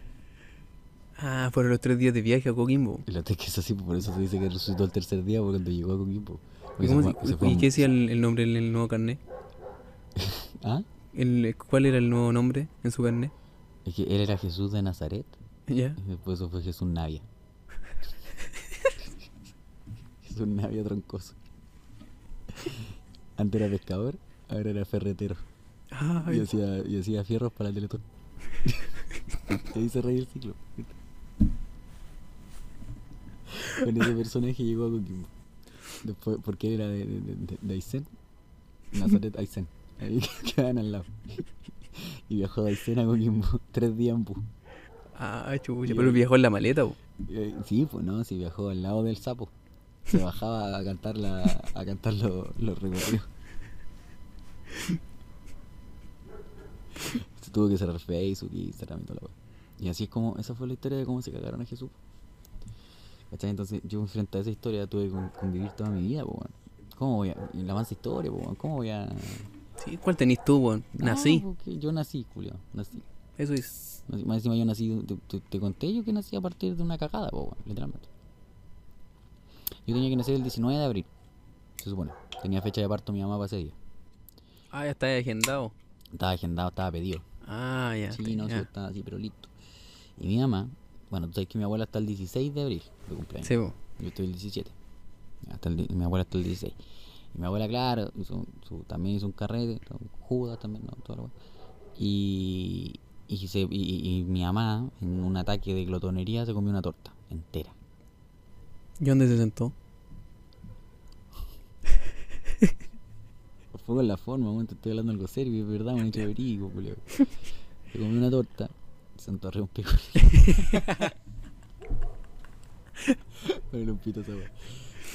Ah, fueron los tres días de viaje a Coquimbo. Y la que es así, pues, por eso se dice que resucitó el tercer día porque cuando llegó a Coquimbo. ¿Y, Porque cómo se se- fue- se fue y a- qué decía el, el nombre en el nuevo carnet? ¿Ah? El, ¿Cuál era el nuevo nombre en su carnet? Es que él era Jesús de Nazaret ¿Ya? y después eso fue Jesús Navia. Jesús Navia troncoso. Antes era pescador, ahora era ferretero. Ay, Y hacía, y hacía fierros para el Teletón. y ahí se reía el ciclo. Con ese personaje llegó a Coquimbo. Después, porque era de, de, de, de Aysén. Nazaret Aysén. Ahí quedaban al lado. Y viajó de Aysén a Coquimbo. Tres días en bus. ah, chucha, pero viajó en la maleta. Eh, Sí, pues no, sí viajó al lado del sapo. Se bajaba a cantar la, a cantar lo- los recorridos. Se tuvo que cerrar Facebook y Instagram y toda la wea. Y así es como, esa fue la historia de cómo se cagaron a Jesús. ¿Cachai? Entonces yo frente a esa historia tuve que con- convivir toda mi vida, pues ¿Cómo voy a.? Y la mansa historia, pues ¿Cómo voy a.? Sí, ¿cuál tenés tú? No, Nací. yo nací, Julio. Nací. Eso es. Más encima yo nací, te, te- te conté yo que nací a partir de una cagada, po, literalmente. Yo tenía que nacer el 19 de abril, se supone. Tenía fecha de parto mi mamá para ese día. Ah, ya está agendado. Estaba agendado, estaba pedido. Ah, ya. sí, está- no, sí, estaba así, pero listo. Y mi mamá, bueno, tú sabes que mi abuela está el 16 de abril de cumpleaños. Sí. Yo estoy el 17. Hasta el, di- mi abuela está el 16. Y mi abuela, claro, hizo su- también hizo un carrete. Judas también, ¿no? La wea. Y, y, se- y- mi mamá, en un ataque de glotonería, se comió una torta entera. ¿Y dónde se sentó? Fue con la forma, te estoy hablando algo serio, es verdad, un hecho verídico. Se comió una torta, se un pico. Un pito esa.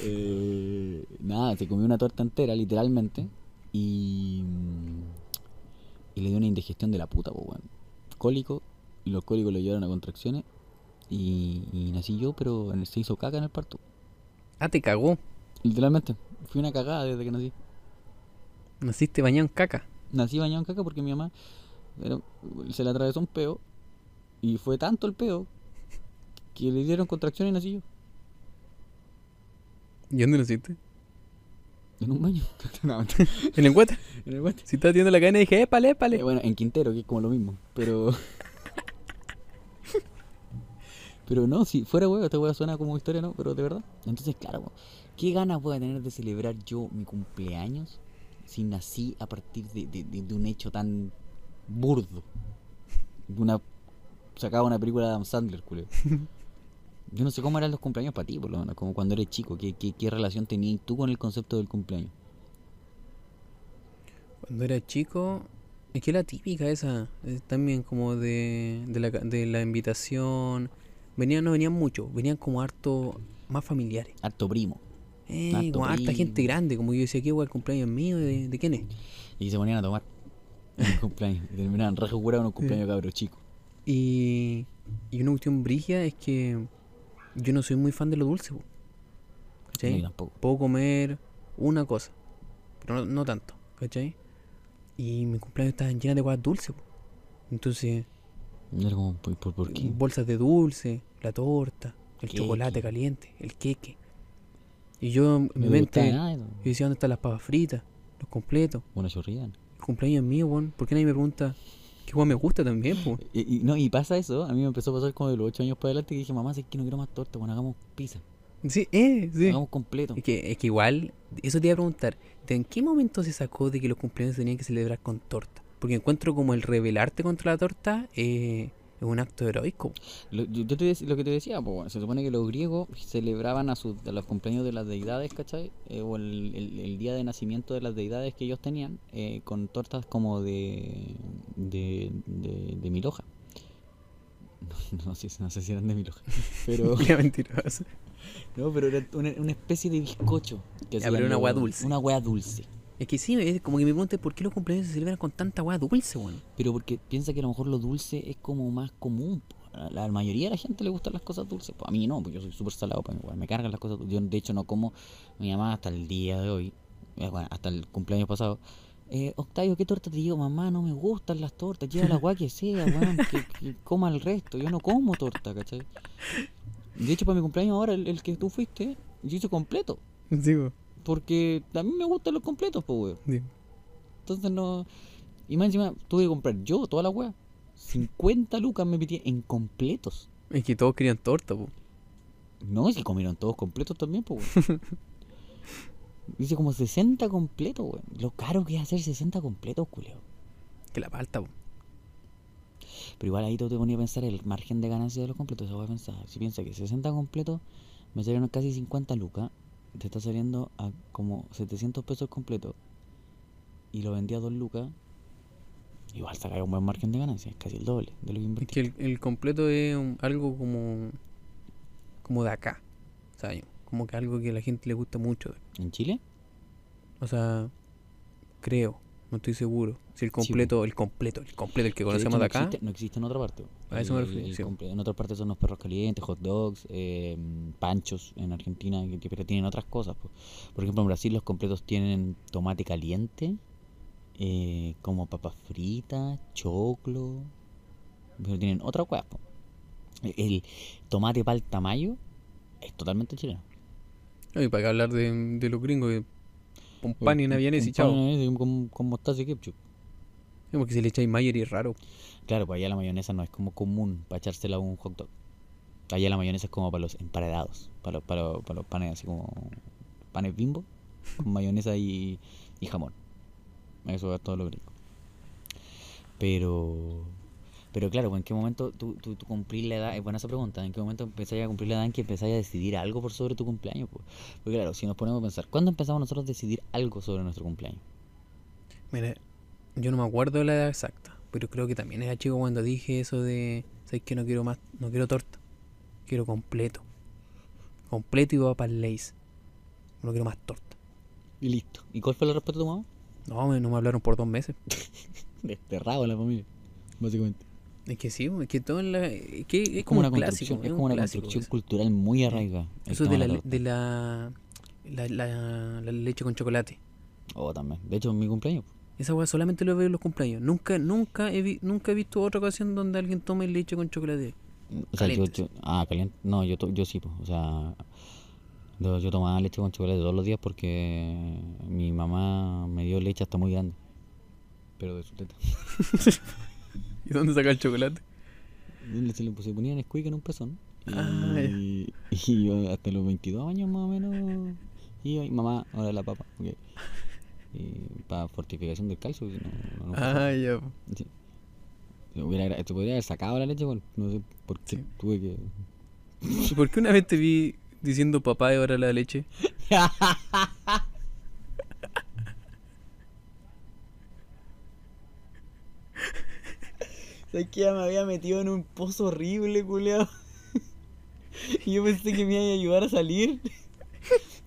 Eh, nada, se comió una torta entera, literalmente. Y. Y le dio una indigestión de la puta, weón. Cólico. Y los cólicos le llevaron a contracciones. Y, y nací yo, pero en- se hizo caca en el parto. Ah, te cagó. Literalmente. Fui una cagada desde que nací. Naciste bañado en caca. Nací bañado en caca porque mi mamá era- se le atravesó un peo. Y fue tanto el peo que le dieron contracciones y nací yo. ¿Y dónde naciste? En un baño. No, ¿En el guate? en el guate. Si estaba tirando la cadena dije, épale, Eh, épale. bueno, en Quintero, que es como lo mismo. Pero. pero no, si fuera huevo, esta hueá suena como historia, ¿no? Pero de verdad. Entonces, claro, ¿qué ganas voy a tener de celebrar yo mi cumpleaños si nací a partir de, de- de- de un hecho tan burdo? De una. Sacaba una película de Adam Sandler, culeo. Yo no sé cómo eran los cumpleaños para ti, por lo menos, como cuando eres chico. ¿Qué, qué, qué relación tenías tú con el concepto del cumpleaños? Cuando era chico, es que la típica esa, es también como de, de, la, de la invitación. Venían, no venían mucho, venían como harto más familiares. Harto primo. Eh, Harto como harta gente grande, como yo decía, ¿qué el cumpleaños mío? ¿De, de quién es? Y se ponían a tomar el cumpleaños. Y terminaban re en un cumpleaños cabro chico. Y, y una cuestión brigia es que yo no soy muy fan de lo dulce. ¿Cachai? Tampoco. Puedo comer una cosa, pero no, no tanto, ¿cachai? Y mis cumpleaños estaban llenas de cosas dulces. Entonces, era como, ¿por, por, por qué? bolsas de dulce, la torta, el Queque. chocolate caliente, el queque. Y yo en mi mente, yo decía, ¿dónde están las papas fritas? Los completos. Una chorrillana. El cumpleaños es mío, weón. ¿Por qué nadie me pregunta qué weón me gusta también, po? Y, y, no, y pasa eso, a mí me empezó a pasar como de los 8 años para adelante que dije, mamá, si es que no quiero más torta, bueno, hagamos pizza, Sí, eh, sí. hagamos completo. Es que, es que igual, eso te iba a preguntar, ¿de en qué momento se sacó de que los cumpleaños tenían que celebrar con torta? Porque encuentro como el rebelarte contra la torta eh, es un acto heroico. Lo, yo, yo te lo que te decía, pues, bueno, se supone que los griegos celebraban a, sus, a los cumpleaños de las deidades, ¿cachai? Eh, o el, el- el día de nacimiento de las deidades que ellos tenían, eh, con tortas como de, de, de, de mil hojas. No, no sé, no sé si eran de mil hojas, pero... Qué mentiroso. No, pero era una, una especie de bizcocho. Que Ya, pero una hueá dulce. Una hueá dulce. Es que sí, es como que me pregunté por qué los cumpleaños se celebran con tanta hueá dulce, weón. Pero porque piensa que a lo mejor lo dulce es como más común. po. A la mayoría de la gente le gustan las cosas dulces. po. A mí no, porque yo soy súper salado. Para mí, weón, me cargan las cosas dulces. Yo, de hecho, no como. Mi mamá hasta el día de hoy, eh, bueno, hasta el cumpleaños pasado, eh, Octavio, ¿qué torta te llevo? Mamá, no me gustan las tortas, lleva la guay que sea, weón, que, que coma el resto. Yo no como torta, ¿cachai? De hecho, para mi cumpleaños ahora, el, el que tú fuiste, yo hice completo. Sí. Porque a mí me gustan los completos, pues, weón. Sí. Entonces no. Y más encima tuve que comprar yo toda la weá. 50 lucas me metí en completos. Es que todos querían torta, po. No, si comieron todos completos también, pues, weón. Dice como 60 completos, weón. Lo caro que es hacer 60 completos, culeo. Que la palta, po. Pero igual ahí tú te ponías a pensar el margen de ganancia de los completos. Eso voy a pensar. Si piensa que 60 completos me salieron casi 50 lucas, te está saliendo a como 700 pesos completo y lo vendía a 2 lucas, igual saca un buen margen de ganancia. Es casi el doble de lo que Es invertí. que el, el completo es un- algo como. como de acá. O sea, como que algo que a la gente le gusta mucho. ¿En Chile? O sea, creo, no estoy seguro. Si el completo, el completo, el completo, el que Que de conocemos de acá. Existe, no existe en otra parte. A eso me refiero, sí. En otras partes son los perros calientes, hot dogs, eh, panchos en Argentina, que, que- pero tienen otras cosas. po. Por ejemplo, en Brasil los completos tienen tomate caliente, eh, como papas fritas, choclo, pero tienen otra cosa. El, el tomate palta mayo es totalmente chileno. Y para qué hablar de, de los gringos, que un pan y una vienesa y chao. Con, con mostaza y ketchup. Sí, Porque si le echáis mayo y es raro. Claro, pues allá la mayonesa no es como común para echársela a un hot dog. Allá la mayonesa es como para los emparedados, para los, para los, para los panes así como panes bimbo, con mayonesa y, y jamón. Eso es todo lo gringo. Pero, pero claro, ¿en qué momento tú, tú, tú cumplís la edad? Es buena esa pregunta. ¿En qué momento empezáis a cumplir la edad en que empezáis a decidir algo por sobre tu cumpleaños? pues? Porque claro, si nos ponemos a pensar, ¿cuándo empezamos nosotros a decidir algo sobre nuestro cumpleaños? Mira, yo no me acuerdo de la edad exacta, pero creo que también era chico cuando dije eso de, ¿sabes que No quiero más, no quiero torta, quiero completo. Completo y papas Lays. No quiero más torta. Y listo. ¿Y cuál fue la respuesta de tu mamá? No, no me hablaron por dos meses. Desterrado en la familia, básicamente. Es que sí, es que todo en la, es que es Es como una un clásico, construcción, es un como una clásico construcción eso. cultural muy arraigada. Eso de la, de la, la, la- leche con chocolate. Oh, también. De hecho, en mi cumpleaños. Esa weá solamente lo veo en los cumpleaños. Nunca, nunca he, vi- nunca he visto otra ocasión donde alguien tome leche con chocolate. O sea, yo, yo- ah, caliente. No, yo, to- yo sí, pues. O sea, yo, yo tomaba leche con chocolate todos los días porque mi mamá me dio leche hasta muy grande. Pero de su teta. ¿Y dónde saca el chocolate? Y Se le se ponía Nesquik en un pezón. Y, Ah, y yo hasta los 22 años más o menos. Y yo, mamá, ahora la papa. Y para fortificación del calcio. no- no- no Ah, ya. Sí. Hubiera se podría haber sacado la leche, bueno, no sé por qué Sí. tuve que. ¿Y por qué una vez te vi diciendo papá y ahora la leche? ¿Sabes que ya me había metido en un pozo horrible, culeado? y yo pensé que me iba a ayudar a salir.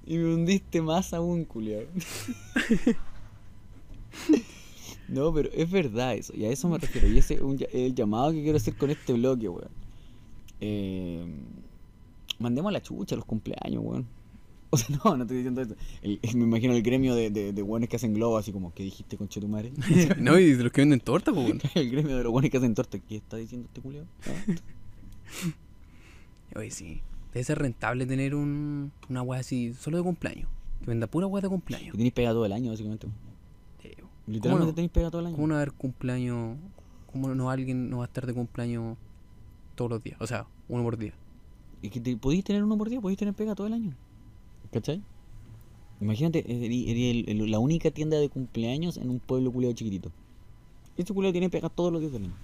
y me hundiste más aún, culeado. no, pero es verdad eso, y a eso me refiero. Y ese es el llamado que quiero hacer con este bloque, weón. Eh, mandemos la chucha los cumpleaños, weón. O sea, no, no estoy diciendo eso. El- me imagino el gremio de, de, de que hacen globo, así como, ¿qué dijiste, conche tu madre? no, y de los que venden torta, pues. el gremio de los buenos que hacen torta. ¿Qué está diciendo este culiao? Oye, sí. Debe ser rentable tener un, una weá así, solo de cumpleaños. Que venda pura weá de cumpleaños. Que tenéis pega todo el año, básicamente. Sí, Literalmente no? tenéis pega todo el año. ¿Cómo no va a haber cumpleaños? ¿Cómo no alguien no va a estar de cumpleaños todos los días? O sea, uno por día. Y que te, podéis tener uno por día, podéis tener pega todo el año. ¿Cachai? Imagínate, eres la única tienda de cumpleaños en un pueblo culiado chiquitito. Este culiado tiene pega todos los días del año.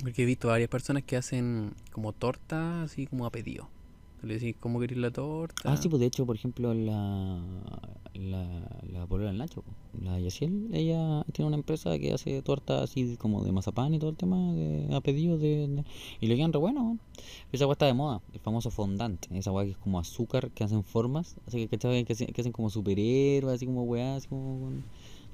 Porque he visto varias personas que hacen como torta, así como a pedido. Le decís, ¿cómo querés la torta? Ah, sí, pues de hecho, por ejemplo, la, la, la polola del Nacho, la Yaciel, ella tiene una empresa que hace tortas así como de mazapán y todo el tema de, a pedido de, de- y le quedan re bueno. Esa agua está de moda, el famoso fondant, esa agua que es como azúcar que hacen formas, así que, que, hacen, que hacen como superhéroes, así como weá, así como... con-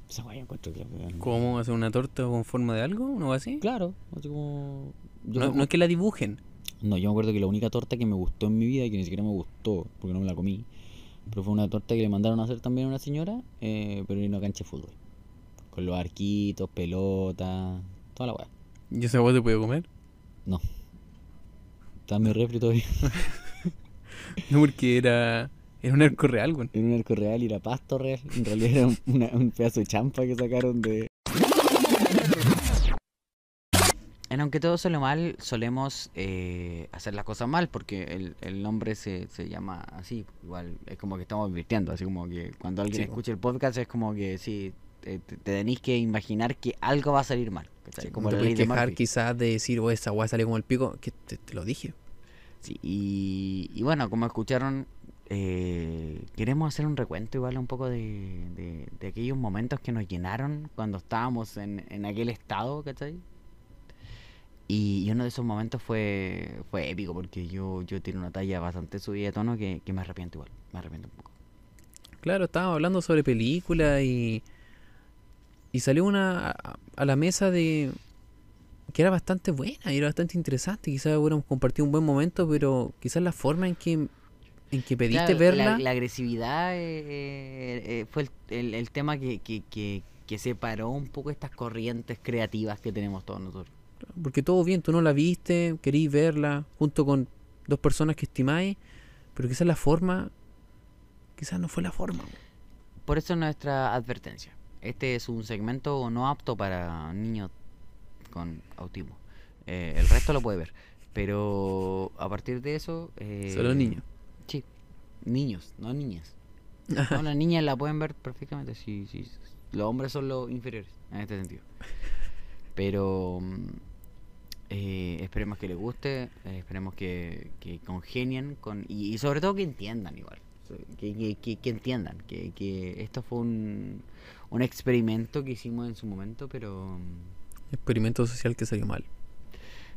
Esa agua yo encuentro que... ¿Cómo hacer una torta con forma de algo? ¿No va así? Claro, así como... yo No, no es que la dibujen. No, yo me acuerdo que la única torta que me gustó en mi vida y que ni siquiera me gustó porque no me la comí Pero fue una torta que le mandaron a hacer también a una señora, eh, pero en una cancha de fútbol. Con los arquitos, pelotas, toda la weá. ¿Y esa weá se puede comer? No. Está en mi refri todavía. No, porque era. Era un arco real, weón. Era un arco real y era pasto real. En realidad era un, una- un pedazo de champa que sacaron de. En aunque todo sale mal, solemos eh, hacer las cosas mal porque el, el nombre se, se llama así. Igual es como que estamos advirtiendo, así como que cuando alguien Sí, po. escucha el podcast es como que sí, te, te- te tenéis que imaginar que algo va a salir mal. Murphy. quizás de decir, oh, esa weá salió como el pico, que te, te lo dije. Sí, y, y bueno, como escucharon, eh, queremos hacer un recuento igual un poco de, de, de aquellos momentos que nos llenaron cuando estábamos en, en aquel estado, ¿cachai? Y, uno de esos momentos fue, fue épico porque yo, yo tiré una talla bastante subida de tono que, que me arrepiento igual, me arrepiento un poco. Claro, estábamos hablando sobre películas y. Y salió una a, a la mesa de. que era bastante buena y era bastante interesante. Quizás hubiéramos compartido un buen momento, pero quizás la forma en que. en que pediste Claro, verla. La, la agresividad eh, eh, eh, fue el, el- el tema que, que, que, que separó un poco estas corrientes creativas que tenemos todos nosotros. Porque todo bien, tú no la viste, querís verla junto con dos personas que estimáis, pero quizás la forma. quizás no fue la forma. Por eso nuestra advertencia. Este es un segmento no apto para niños con autismo. Eh, el resto lo puede ver. Pero a partir de eso... eh, Solo niños. Sí. Niños, no niñas. No, las niñas la pueden ver perfectamente. Sí, sí. Los hombres son los inferiores en este sentido. Pero mm, eh, esperemos que les guste, eh, esperemos que, que congenien con y, y sobre todo que entiendan igual. Que, que, que- que entiendan que, que esto fue un, un experimento que hicimos en su momento, pero mm, Experimento social que salió mal.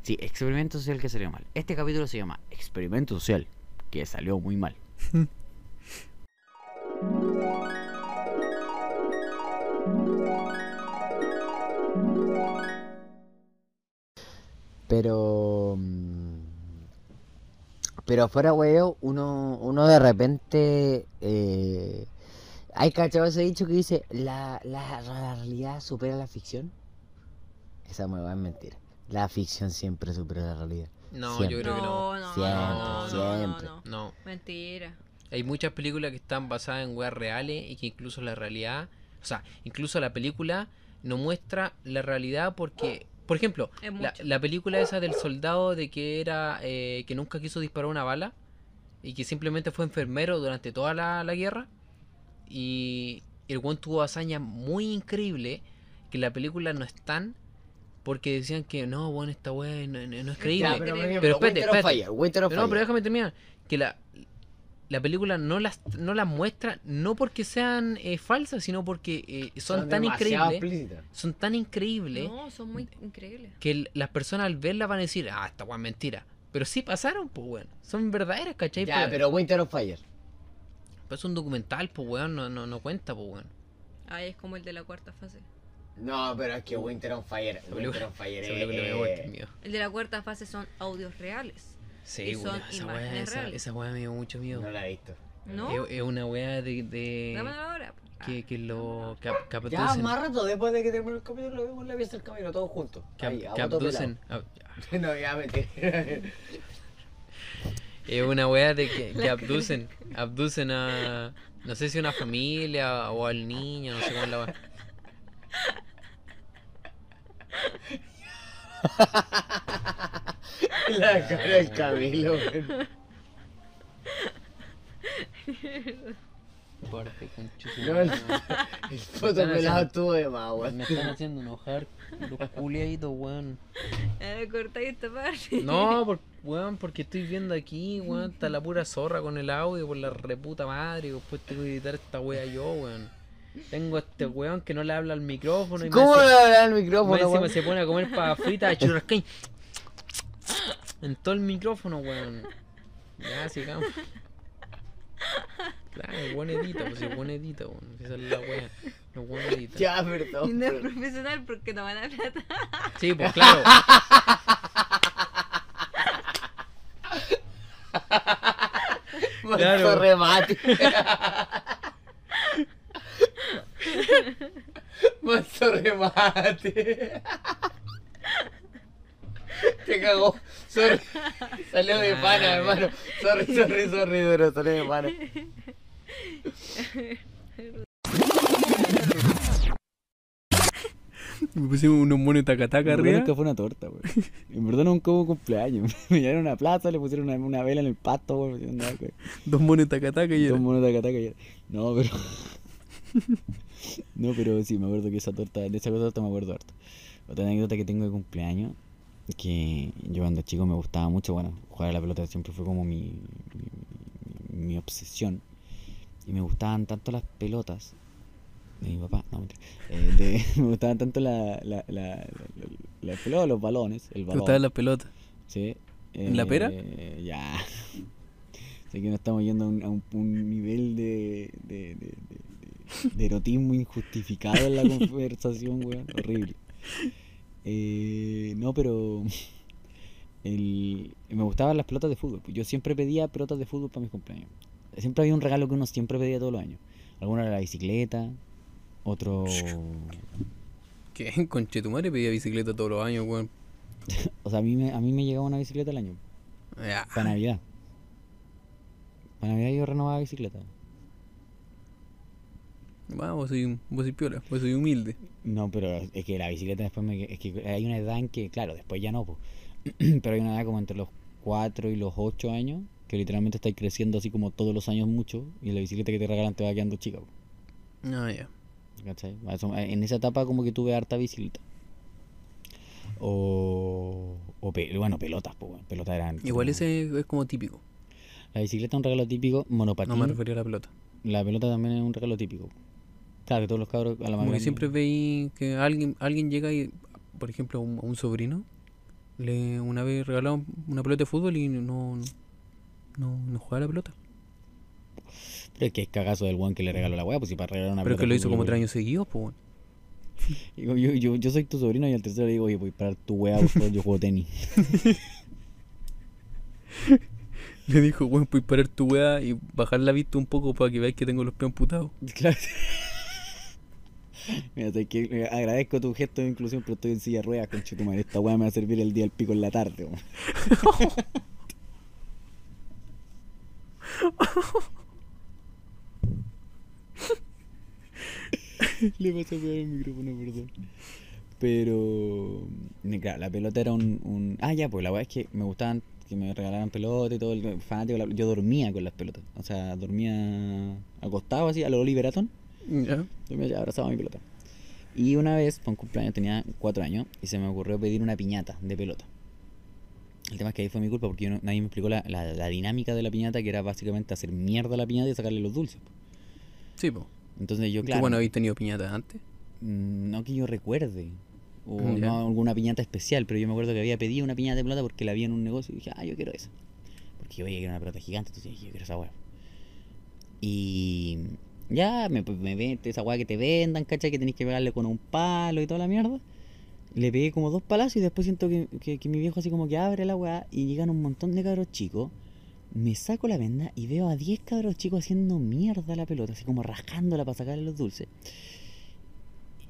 sí, experimento social que salió mal. Este capítulo se llama Experimento social, que salió muy mal. Pero. mm, Pero fuera, weón, uno, uno de repente. Eh, ¿Hay cachado ese dicho que dice: la, la, la realidad supera la ficción? Esa hueá es mentira. La ficción siempre supera la realidad. No, Siempre. yo creo que no. No, no, Siempre, no, no, no, siempre. no. No. Mentira. Hay muchas películas que están basadas en weas reales y que incluso la realidad, o sea, incluso la película no muestra la realidad porque, por ejemplo, Es la, la película esa del soldado de que era eh, que nunca quiso disparar una bala y que simplemente fue enfermero durante toda la, la guerra y el buen tuvo hazañas muy increíbles que en la película no están porque decían que no, bueno, esta wea no, es creíble. Ya, pero, ejemplo, Pero espérate, espérate. Fire, Pero no, pero déjame terminar. Que la, la película no las, no las muestra, no porque sean eh, falsas, sino porque eh, son, tan increíbles. Son tan increíbles No, son muy increíbles. que el- las personas al verla van a decir, ah, esta es mentira. Pero sí pasaron, pues weón. Son verdaderas, ¿cachai? Ya, Pero- pero Winter of Fire. pero es un documental, pues weón, no, no, no cuenta, pues weón. Ahí es como el de la cuarta fase. No, pero es que Winter on Fire. Winter on Fire es. El de la cuarta fase son audios reales. Sí, Y son esa weá, imágenes esa, reales. esa weá me dio mucho miedo. No la he visto. ¿No? Es, es una weá de, de ahora. Ah, que, que lo que, ab- que Ya, más rato, después de que termine el capítulo, lo vemos en la vía del camino, todos juntos. que, Ahí, ab- a que voto abducen. ab- pelado. no, ya mentira. Es una weá de que, que abducen, abducen a, no sé si una familia o al niño, no sé cómo es la weá. La cara del Camilo, weón. Parte, conchuzo, No, el, el foto pelado estuvo de más, Me weón. están haciendo enojar los culiaditos, weón. Eh, corta esta parte. No, por, weón, porque estoy viendo aquí, weón, está la pura zorra con el audio por la reputa madre. y Después tengo que editar esta wea yo, weón. Tengo a este weón que no le habla al micrófono y ¿Cómo le habla más micrófono, encima weón? se pone a comer papas fritas, churrascaín. En todo el micrófono, weón. Ya, sigamos. Claro, el buen edita, pues el buen edita, weón. Esa es la wea. El buen edita. Ya, Y perdón. no es profesional porque no van a plata. Sí, pues claro. Manso remate. Remate. Te cagó. Sorry. Salió de pana, hermano. Sorry, sorry, sorry, pero salió de pana. Me pusimos unos monos tacataca arriba. nunca fue una torta, güey. En verdad nunca hubo cumpleaños. Me llevaron a una plaza, le pusieron una, una vela en el pasto, güey. Dos monos tacataca y Dos monos taca, taca y No, pero. no, pero sí, me acuerdo que esa torta, de esa torta me acuerdo harto. Otra anécdota que tengo de cumpleaños, que yo cuando chico me gustaba mucho, bueno, jugar a la pelota siempre fue como mi, mi, mi obsesión. Y me gustaban tanto las pelotas de mi papá, no, mentira. Eh, de- me gustaban tanto la, la, la, la- las pelotas, los balones, el ¿Te balón. gustaban las pelotas? Sí. ¿En la pera? Eh, Ya. Sé que no estamos yendo a un, a un- un nivel de, de, de, de- de- erotismo injustificado en la conversación, weón. Horrible. Eh, no, pero el- me gustaban las pelotas de fútbol. Yo siempre pedía pelotas de fútbol para mis cumpleaños. Siempre había un regalo que uno siempre pedía todos los años. Alguno era la bicicleta, otro... ¿Qué? Conche tu madre pedía bicicleta todos los años, weón. O sea, a mí me, a mí me llegaba una bicicleta al año. Ya. Para Navidad. Para Navidad yo renovaba bicicleta. Va, vos soy, vos soy piola, vos soy humilde. No, pero es que la bicicleta después me... Es que hay una edad en que, claro, después ya no, pues. pero hay una edad como entre los 4 y los 8 años, que literalmente estáis creciendo así como todos los años mucho, y la bicicleta que te regalan te va quedando chica, po, Ah, ya. ¿cachai? Eso- En esa etapa como que tuve harta bicicleta. O... o pe- bueno, pelotas, pues, bueno, pelotas eran... Igual como- ese es como típico. La bicicleta es un regalo típico, monopatín. No me refería a la pelota. La pelota también es un regalo típico. Claro, que todos los cabros a la Como que siempre veí que alguien, alguien llega y, por ejemplo, a un, a un sobrino, le una vez regaló una pelota de fútbol y no, no, no, no juega la pelota. Pero es que es cagazo del weón que le regaló la weá, pues si para regalar una Pero es pelota que lo hizo como tres años seguidos, pues. yo, yo, yo soy tu sobrino y al tercero le digo, oye, voy para tu weá, por yo juego tenis. Le dijo, weón, puedes parar tu weá y bajar la vista un poco para que veáis que tengo los pies amputados. Claro. Mira, sé que eh, agradezco tu gesto de inclusión, pero estoy en silla de ruedas, conchetumare. Esta weá me va a servir el día del pico en la tarde. Le pasó a pegar el micrófono, perdón. Pero. mm, la pelota era un, Ah, ya, pues la weá es que me gustaban que me regalaran pelota y todo. El fanático, yo dormía con las pelotas. O sea, dormía acostado así, a lo Oliver Ya. Yo me abrazaba a mi pelota. Y una vez, para un cumpleaños, tenía cuatro años y se me ocurrió pedir una piñata de pelota. El tema es que ahí fue mi culpa porque yo no- nadie me explicó la, la- la dinámica de la piñata, que era básicamente hacer mierda a la piñata y sacarle los dulces. po. Sí, pues. Entonces yo, Tú, claro, bueno, habéis tenido piñatas antes. mm, no que yo recuerde, o Ya. no alguna piñata especial, pero yo me acuerdo que había pedido una piñata de pelota porque la vi en un negocio y dije, ah, yo quiero esa. Porque yo veía que era una pelota gigante, entonces dije, yo quiero esa weá. Y ya, me, pues, me ven, esa weá que te vendan, ¿cachai? Que tenés que pegarle con un palo y toda la mierda. Le pegué como dos palazos y después siento que, que- que mi viejo así como que abre la weá y llegan un montón de cabros chicos. Me saco la venda y veo a 10 cabros chicos haciendo mierda a la pelota, así como rascándola para sacarle los dulces.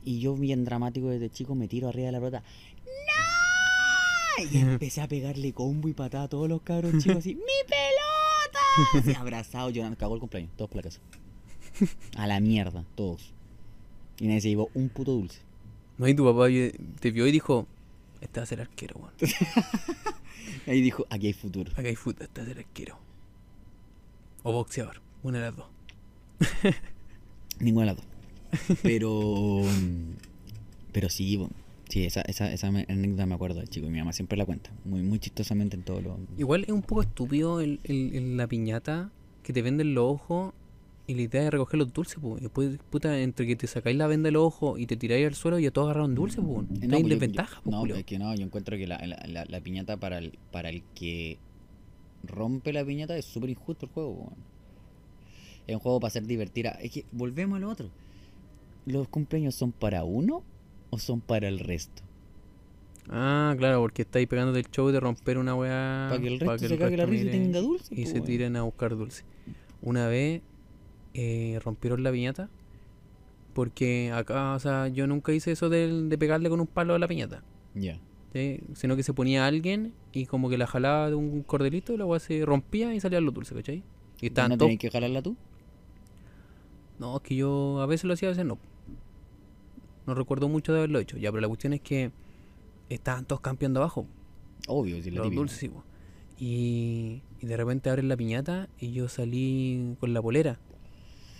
Y yo, bien dramático desde chico, me tiro arriba de la pelota. ¡No! Y empecé a pegarle combo y patada a todos los cabros chicos así. ¡Mi pelota! Así, abrazado, llorando. Cagó el cumpleaños, todos por la casa. A la mierda, todos. Y nadie se llevó un puto dulce. No, y tu papá te vio y dijo, este va a ser arquero, weón. Ahí dijo, aquí hay futuro. Acá hay fútbol, este va a ser arquero. O boxeador, una de las dos. Ninguna de las dos. Pero. Pero sí, bueno, sí, esa, esa, esa anécdota me acuerdo de chico. Y mi mamá siempre la cuenta. Muy, muy chistosamente en todo lo. Igual es un poco estúpido el, el- el- la piñata que te venden los ojos y la idea es recoger los dulces, pues. Y después, puta, entre que te sacáis la venda de los ojos y te tiráis al suelo y ya todos agarraron dulces, pues. Eh, Estás pues, en yo- desventaja, yo- pues, No, culiao. es que no, yo encuentro que la, la, la- la piñata para el, para el que rompe la piñata es súper injusto el juego, weón. Es un juego para hacer divertir a... Es que volvemos a lo otro. ¿Los cumpleaños son para uno o son para el resto? Ah, claro, porque estáis pegándote el show de romper una weá. Para que el resto pa' se cague la risa y tenga dulce. Y po, se tiren a buscar dulce. Una vez eh, rompieron la piñata. Porque acá, o sea, yo nunca hice eso de, de pegarle con un palo a la piñata. Ya. ¿sí? Sino que se ponía alguien y como que la jalaba de un cordelito y la weá se rompía y salían los dulces, ¿cachai? Y estaban ¿No tenés que jalarla tú? No, es que yo a veces lo hacía, a veces no. No recuerdo mucho de haberlo hecho. Ya, pero la cuestión es que estaban todos campeando abajo. Obvio, si la los dulces, sí. Y, y de repente abren la piñata y yo salí con la polera.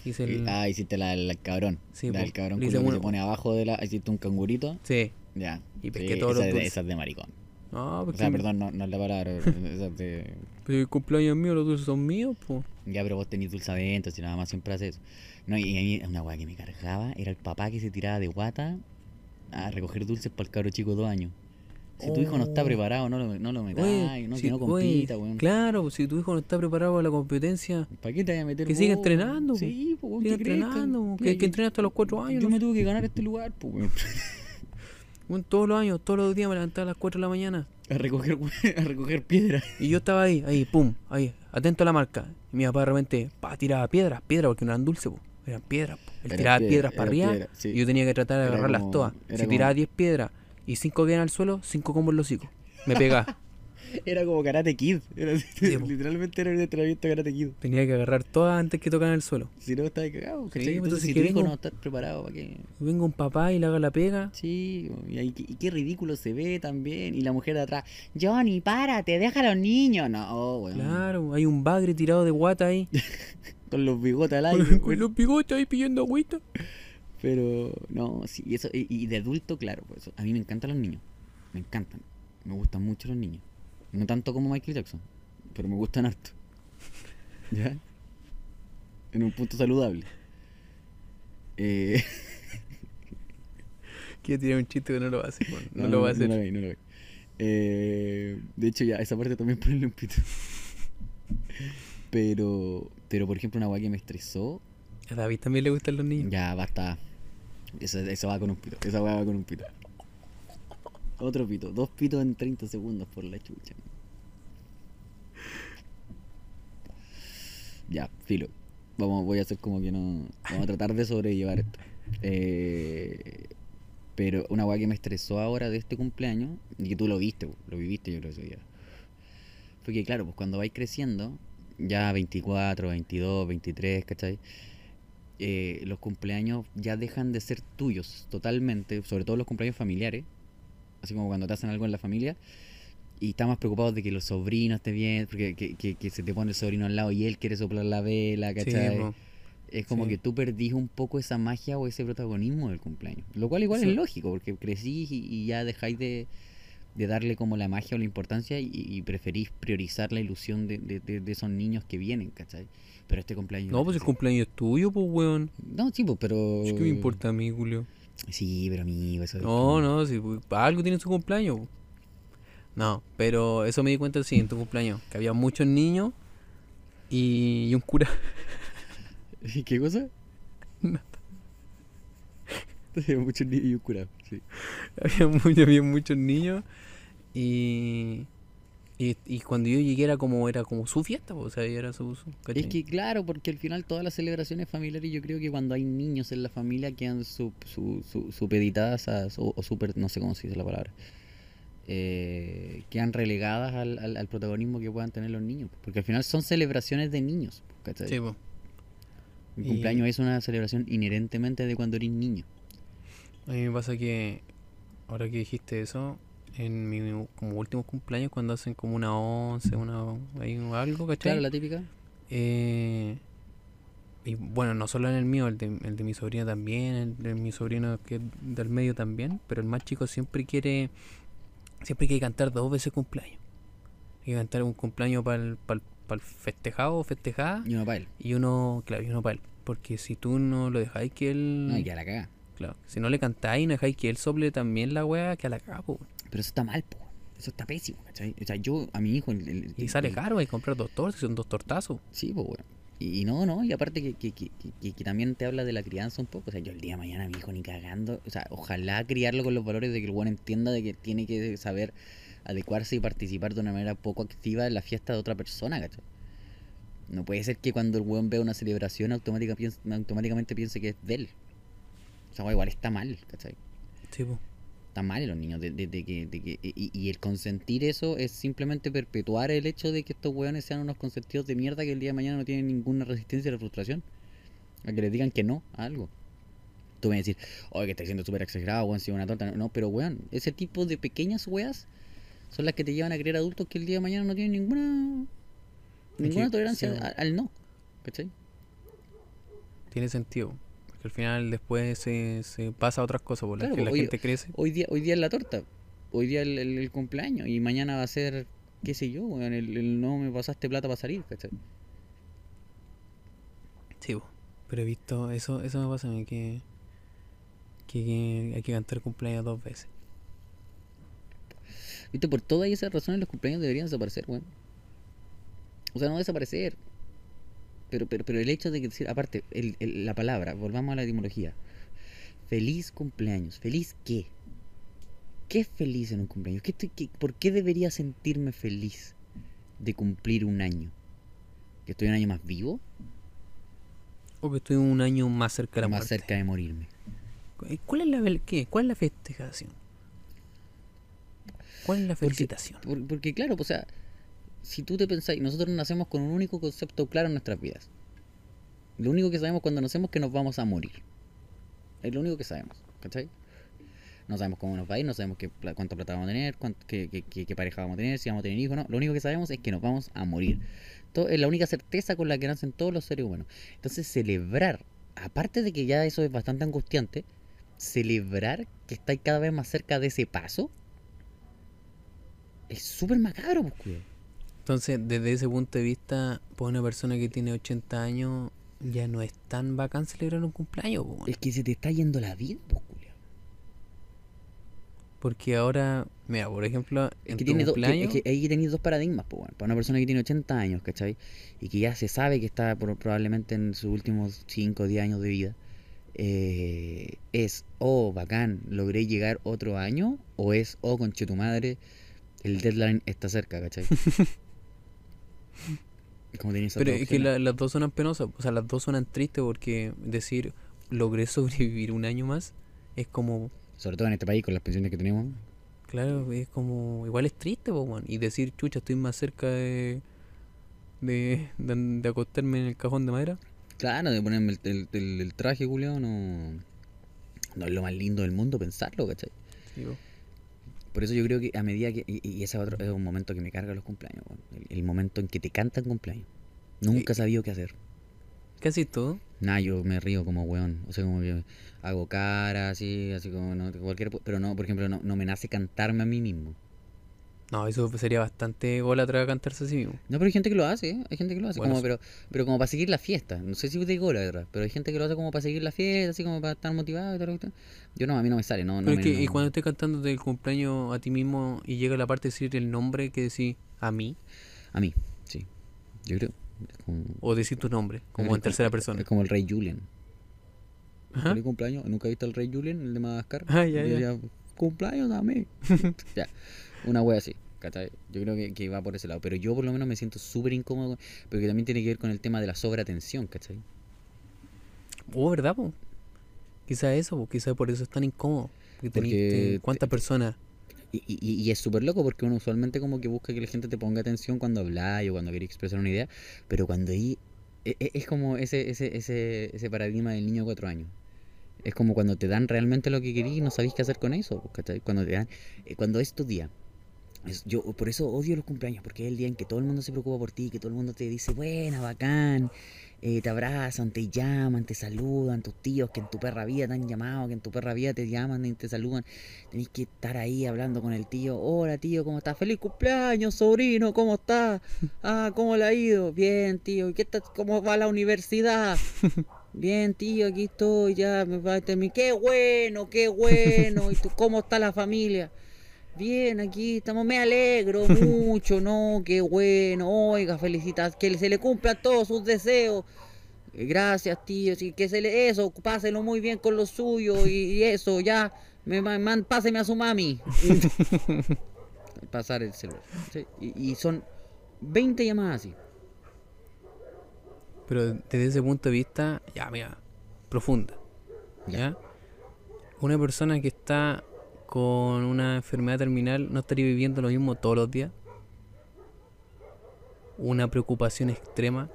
El... Ah, hiciste la, la cabrón. Sí, la po. del cabrón culo que se pone abajo de la. Hiciste un cangurito. Sí. Ya. Y pesqué Sí, todos esa, los es de- dulces. esa es de maricón. No, O porque... sea, perdón, no, no es la palabra. esa es de... Pero el cumpleaños mío, los dulces son míos, pues. Ya, pero vos tenés dulce adentro, si nada más siempre haces eso. No, y a mí una weá que me cargaba era el papá que se tiraba de guata a recoger dulces para el cabro chico de dos años. Si tu hijo no está Oh. preparado, no lo, no lo metas, Oye, no, si- que no oye, compita, weón. Claro, pues, si tu hijo no está preparado para la competencia, ¿Para qué te vas a meter Que siga entrenando, po. Sí, pues, crezca. entrenando, Mira, que, que entrena hasta los cuatro años. Yo ¿no? me tuve que ganar este lugar, pues, weón. Todos los años, todos los días me levantaba a las 4 de la mañana. A recoger, a recoger piedras. Y yo estaba ahí, ahí, pum, ahí, atento a la marca. Y mi papá de repente, pa, tiraba piedras, piedras, porque no eran dulces, eran piedras. po. Él tiraba piedras, piedras para arriba sí. y yo tenía que tratar de Era agarrarlas como- todas. Si como- tiraba 10 piedras y 5 quedan al suelo, 5 como en los hocico. Me pegaba. Era como Karate Kid. Era, Sí, literalmente era un entrenamiento de Karate Kid. tenía que agarrar todas antes que tocaran el suelo. Si no, estaba cagado. Sí, entonces, si que tu hijo vengo- no está preparado, ¿para qué? Venga un papá y le haga la pega. Sí, y, ahí, y qué ridículo se ve también. Y la mujer de atrás, Johnny, párate, deja a los niños. No, oh, weón. Claro, hay un bagre tirado de guata ahí. Con los bigotes al aire. con los bigotes ahí pidiendo agüita. Pero, no, sí, y eso, y, y de adulto, claro, pues a mí me encantan los niños. Me encantan. Me gustan mucho los niños. No tanto como Michael Jackson, pero me gustan harto. ¿Ya? En un punto saludable. Eh, Quiero tirar un chiste que no lo va a hacer. bueno, no, no, lo va a hacer. No lo veis, no lo veis. Eh, de hecho, ya, esa parte también ponle un pito. Pero, pero por ejemplo, una weá que me estresó, A David también le gustan los niños. ya basta. Eso, va con un pito. Esa weá va con un pito. Otro pito. Dos pitos en 30 segundos por la chucha. Ya, filo. Vamos, voy a hacer como que no. Vamos a tratar de sobrellevar esto. Eh, pero una weá que me estresó ahora de este cumpleaños, y que tú lo viste, lo viviste yo creo ese día. Fue que claro, pues cuando vais creciendo, ya 24, 22, 23, ¿cachai? Eh, los cumpleaños ya dejan de ser tuyos totalmente, sobre todo los cumpleaños familiares, así como cuando te hacen algo en la familia, y estás más preocupados de que los sobrinos estén bien, porque que, que- que se te pone el sobrino al lado y él quiere soplar la vela, ¿cachai? Es como Sí. que tú perdís un poco esa magia o ese protagonismo del cumpleaños. Lo cual igual Sí. es lógico, porque crecís y, y ya dejáis de, de darle como la magia o la importancia y, y preferís priorizar la ilusión de, de- de- de esos niños que vienen, ¿cachai? Pero este cumpleaños... No, pues el cumpleaños es tuyo, pues, weón. No, sí, pues, pero... ¿Qué me importa a mí, Julio? Sí, pero amigo, eso... es No, no, si pues, algo tiene su cumpleaños. po. No, pero eso me di cuenta sí, en tu cumpleaños, que había muchos niños y, y un cura. ¿Qué cosa? Había muchos niños y un curado, sí. había, había muchos niños y, y, y cuando yo llegué era como era como su fiesta, o sea, era su... su. Es que claro, porque al final todas las celebraciones familiares yo creo que cuando hay niños en la familia quedan su, su, su- supeditadas a, o, o super, no sé cómo se dice la palabra, eh, quedan relegadas al, al- al protagonismo que puedan tener los niños. Porque al final son celebraciones de niños. ¿cachai? Sí, po. Y- cumpleaños es una celebración inherentemente de cuando eres niño. A mí me pasa que, ahora que dijiste eso, en mi como últimos cumpleaños, cuando hacen como una once, una, hay algo, ¿cachai? Claro, la típica. Eh, y bueno, no solo en el mío, el de, el de mi sobrina también, el de mi sobrino que es del medio también, pero el más chico siempre quiere, siempre quiere cantar dos veces cumpleaños. Hay que cantar un cumpleaños para el, festejado o festejada Y uno para él. y uno, claro, y uno para él. Porque si tú no lo dejáis que él... No, que a la caga. Claro, si no le cantáis y no dejáis que él sople también la wea, que a la cago. Pero eso está mal, po. Eso está pésimo, ¿cachai? O sea, yo a mi hijo... el- el- Y sale el- caro, hay que comprar dos tortas, son dos tortazos. Sí, pues, weón. Y, y no, no, y aparte que, que, que, que- que también te habla de la crianza un poco. O sea, yo el día de mañana mi hijo ni cagando. O sea, ojalá criarlo con los valores de que el buen entienda de que tiene que saber adecuarse y participar de una manera poco activa en la fiesta de otra persona, ¿cachai? No puede ser que cuando el weón vea una celebración automática piense- automáticamente piense que es de él. O sea, igual está mal, ¿cachai? Sí, po. Mal en los niños. De, de- de que, de que- y, y el consentir eso es simplemente perpetuar el hecho de que estos weones sean unos consentidos de mierda que el día de mañana no tienen ninguna resistencia a la frustración. A que les digan que no a algo. Tú me decir, oye, que está diciendo súper exagerado, weón, si una torta. No, pero weón, ese tipo de pequeñas weas son las que te llevan a creer adultos que el día de mañana no tienen ninguna ninguna tolerancia sí. a- al no. ¿Cachai? Tiene sentido. Porque al final después se, se pasa a otras cosas, por las Claro, que la oye, gente crece. Hoy día, hoy día es la torta. Hoy día el, el- el cumpleaños. Y mañana va a ser, qué sé yo, el, el no me pasaste plata para salir, ¿cachai? Sí, po. pero he visto, eso, eso me pasa a mí, que, que, que hay que cantar cumpleaños dos veces. Viste, por todas esas razones los cumpleaños deberían desaparecer, weón. O sea, no desaparecer. Pero, pero, pero el hecho de que decir, aparte, el, el- la palabra, volvamos a la etimología. Feliz cumpleaños. ¿Feliz qué? ¿Qué es feliz en un cumpleaños? ¿Qué estoy- qué- ¿Por qué debería sentirme feliz de cumplir un año? ¿Que estoy un año más vivo? O que estoy un año más cerca de la más muerte. cerca de morirme? ¿Cuál es la, qué? ¿Cuál es la festejación? ¿Cuál es la Porque- felicitación? Por- porque claro, pues, o sea, si tú te pensáis, nosotros nacemos con un único concepto claro en nuestras vidas. Lo único que sabemos cuando nacemos es que nos vamos a morir. Es lo único que sabemos, ¿cachai? No sabemos cómo nos va a ir, no sabemos qué, cuánta plata vamos a tener, cuánto- qué, pareja vamos a tener, si vamos a tener hijos, no. Lo único que sabemos es que nos vamos a morir. Es la única certeza con la que nacen todos los seres humanos. Entonces, celebrar, aparte de que ya eso es bastante angustiante, celebrar que estáis cada vez más cerca de ese paso, es súper macabro, pues. Entonces, desde ese punto de vista, para una persona que tiene 80 años, ya no es tan bacán celebrar un cumpleaños, po, weón. Es que se te está yendo la vida, pues, culiao. Porque ahora, mira, por ejemplo, Es en que, tu tiene do- que- cumpleaños, es que ahí tenéis dos paradigmas, pues, bueno. Para una persona que tiene 80 años, ¿cachai? Y que ya se sabe que está pro- probablemente en sus últimos 5 o 10 años de vida, eh, es, oh, bacán, logré llegar otro año, o es, oh, conche tu madre, el deadline está cerca, ¿cachai? Como pero es que la- las dos suenan penosas, o sea, las dos suenan tristes porque decir logré sobrevivir un año más es como, Sobre todo en este país con las pensiones que tenemos. claro, es como, igual es triste, po. Y decir, chucha, estoy más cerca de, de, de, de acostarme en el cajón de madera. Claro, de ponerme el, el- el- el traje, Julio, no, no es lo más lindo del mundo pensarlo, ¿cachai? Digo, Por eso yo creo que a medida que. Y, y ese otro, es un momento que me carga los cumpleaños, weón. el, el momento en que te cantan cumpleaños. Nunca he sabido qué hacer. casi todo. Nada, yo me río como weón. O sea, como que hago cara así, así como no, cualquier. Pero no, por ejemplo, no, no me nace cantarme a mí mismo. No, eso sería bastante ególatra cantarse a sí mismo. No, pero hay gente que lo hace, ¿eh? Hay gente que lo hace. Bueno, como, pero, pero como para seguir la fiesta. No sé si la verdad, pero hay gente que lo hace como para seguir la fiesta, así como para estar motivado y tal. Yo no, a mí no me sale, no, no Pero me- es que y cuando estés cantando del cumpleaños a ti mismo y llega la parte de decir el nombre que decís a mí, A mí, sí. Yo creo. como- o decir tu nombre, como en tercera persona. Es como el rey Julian. Ajá. Cumpleaños. ¿Nunca he visto al rey Julian, el de Madagascar? Ah, ya, ya. decía, cumpleaños a mí. ya, una wea así. ¿cachai? Yo creo que, que va por ese lado. Pero yo por lo menos me siento súper incómodo. Pero que también tiene que ver con el tema de la sobreatención, ¿cachai? Oh, ¿verdad, po? Quizá eso, po, quizá por eso es tan incómodo. Porque te- ¿Cuántas personas? Y, y- y es súper loco porque uno usualmente como que busca que la gente te ponga atención cuando habla o cuando quiere expresar una idea. Pero cuando ahí... e- e- Es como ese, ese, ese, ese paradigma del niño de cuatro años. Es como cuando te dan realmente lo que querís y no sabéis qué hacer con eso. ¿cachai? Cuando te dan... eh, Cuando es tu día. Yo por eso odio los cumpleaños, porque es el día en que todo el mundo se preocupa por ti, que todo el mundo te dice, buena, bacán, eh, te abrazan, te llaman, te saludan, tus tíos que en tu perra vida te han llamado, que en tu perra vida te llaman y te saludan. Tenés que estar ahí hablando con el tío, hola tío, ¿cómo estás? Feliz cumpleaños, sobrino, ¿cómo estás? Ah, ¿cómo le ha ido? Bien, tío, ¿y qué? ¿Cómo va la universidad? Bien, tío, aquí estoy, ya me va a terminar. Qué bueno, qué bueno. ¿Y tú cómo está la familia? Bien, aquí estamos, me alegro mucho, ¿no? Qué bueno, oiga, felicitas, que se le cumplan todos sus deseos. Eh, Gracias, tío, sí, que se le, eso, páselo muy bien con lo suyo y, y eso, ya, me, ma- man- páseme a su mami. Pasar el celular. sí, Y, y son 20 llamadas así. Pero desde ese punto de vista, ya, mira, profunda. ¿Ya? Una persona que está con una enfermedad terminal no estaría viviendo lo mismo todos los días. Una preocupación extrema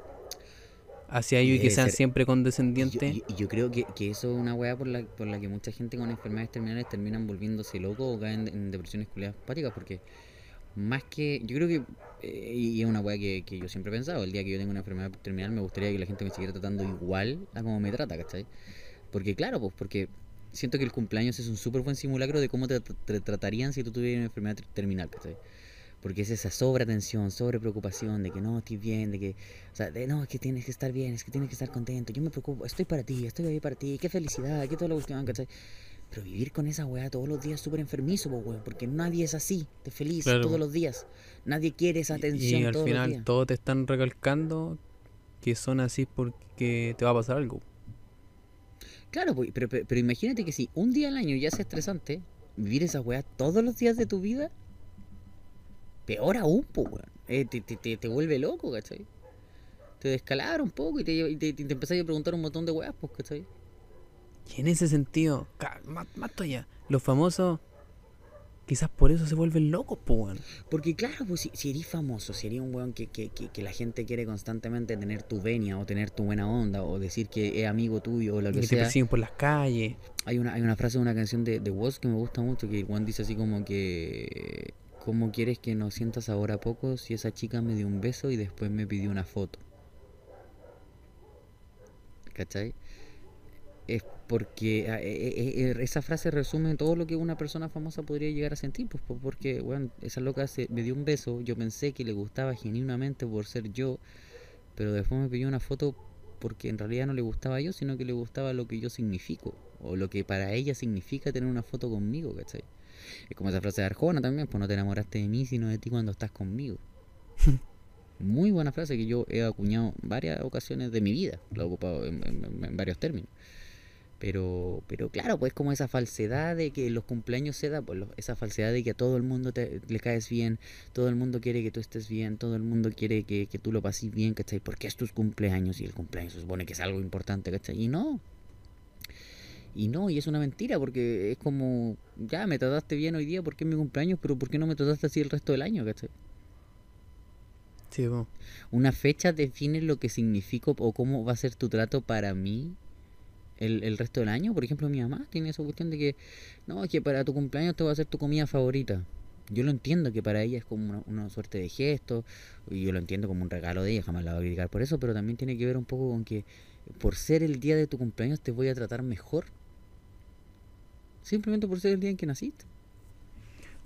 hacia ellos y que sean ser- siempre Y yo, condescendientes. y- y yo creo que, que eso es una weá por la, por la que mucha gente con enfermedades terminales terminan volviéndose locos o caen en depresiones culiadas hepáticas porque más que yo creo que eh, y es una weá que, que yo siempre he pensado el día que yo tenga una enfermedad terminal me gustaría que la gente me siguiera tratando igual a como me trata ¿cachai? porque claro pues porque siento que el cumpleaños es un súper buen simulacro de cómo te, te tratarían si tú tuvieras una enfermedad ter- terminal ¿cachai? porque es esa sobreatención, sobrepreocupación de que no estoy bien, de que, o sea, de no, es que tienes que estar bien, es que tienes que estar contento, yo me preocupo, estoy para ti, estoy ahí para ti, qué felicidad, qué toda la cuestión, ¿cachai? Pero vivir con esa weá todos los días es súper enfermizo, po, weón, porque nadie es así, de feliz Claro. todos los días. Nadie quiere esa atención Y al todos final todos te están recalcando que son así porque te va a pasar algo. Claro, pues, pero, pero, imagínate que si un día al año ya es estresante, vivir esa weá todos los días de tu vida, peor aún, pues. Eh, te, te, te, te vuelve loco, ¿cachai? Te descalabra un poco y te, y te, empezás a preguntar un montón de weas, pues, ¿cachai? Y en ese sentido, más, todavía, los famosos quizás por eso se vuelven locos, pues, weón. Porque claro, pues si, si eres famoso, si eres un weón que, que, que, que la gente quiere constantemente tener tu venia o tener tu buena onda o decir que es amigo tuyo o lo que que te sea. persiguen por las calles. Hay una, hay una frase de una canción de, de Woz que me gusta mucho, que Juan dice así como que... ¿Cómo quieres que nos sientas ahora poco si esa chica me dio un beso y después me pidió una foto? ¿Cachai? Es porque ah, eh, eh, eh, esa frase resume todo lo que una persona famosa podría llegar a sentir, pues po- porque, bueno, esa loca se, me dio un beso, yo pensé que le gustaba genuinamente por ser yo, pero después me pidió una foto porque en realidad no le gustaba yo, sino que le gustaba lo que yo significo, o lo que para ella significa tener una foto conmigo, ¿cachai? Es como esa frase de Arjona también, pues no te enamoraste de mí, sino de ti cuando estás conmigo. Muy buena frase que yo he acuñado varias ocasiones de mi vida, la he ocupado en, en- en varios términos. Pero, pero claro, pues como esa falsedad de que los cumpleaños se da, pues esa falsedad de que a todo el mundo te, le caes bien, todo el mundo quiere que tú estés bien, todo el mundo quiere que, que tú lo pases bien, ¿cachai? Porque es tus cumpleaños y el cumpleaños se supone que es algo importante, ¿cachai? Y no. Y no, y es una mentira, porque es como, ya me trataste bien hoy día porque es mi cumpleaños, pero ¿por qué no me trataste así el resto del año, ¿cachai? Sí, po. Una fecha define lo que significa o cómo va a ser tu trato para mí el, el resto del año. Por ejemplo, mi mamá tiene esa cuestión de que, no, es que para tu cumpleaños te va a hacer tu comida favorita. Yo lo entiendo que para ella es como una, una suerte de gesto, y yo lo entiendo como un regalo de ella, jamás la voy a criticar por eso, pero también tiene que ver un poco con que por ser el día de tu cumpleaños te voy a tratar mejor. Simplemente por ser el día en que naciste.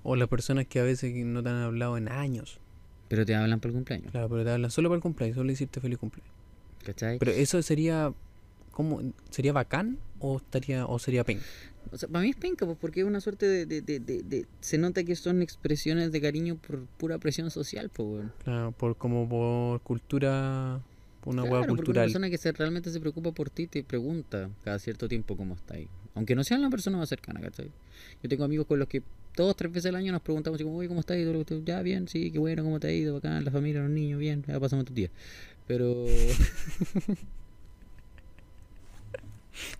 O las personas que a veces no te han hablado en años. Pero te hablan por el cumpleaños, Claro, pero te hablan solo para el cumpleaños, solo decirte feliz cumpleaños. ¿cachai? Pero eso sería. ¿Cómo? ¿Sería bacán o estaría o sería pen? O sea, para mí es penca, pues, porque es una suerte de, de, de, de- Se nota que son expresiones de cariño por pura presión social, pues. Claro, por como por cultura. Una Claro, hueá porque una cultural. persona que se, realmente se preocupa por ti te pregunta cada cierto tiempo cómo está ahí. Aunque no sean la persona más cercana, ¿cachai? Yo tengo amigos con los que dos, tres veces al año nos preguntamos como, oye, ¿cómo estás? Ya, bien, sí, qué bueno, ¿cómo te ha ido? Bacán, la familia, los niños, bien, ya pasamos tu día. Pero...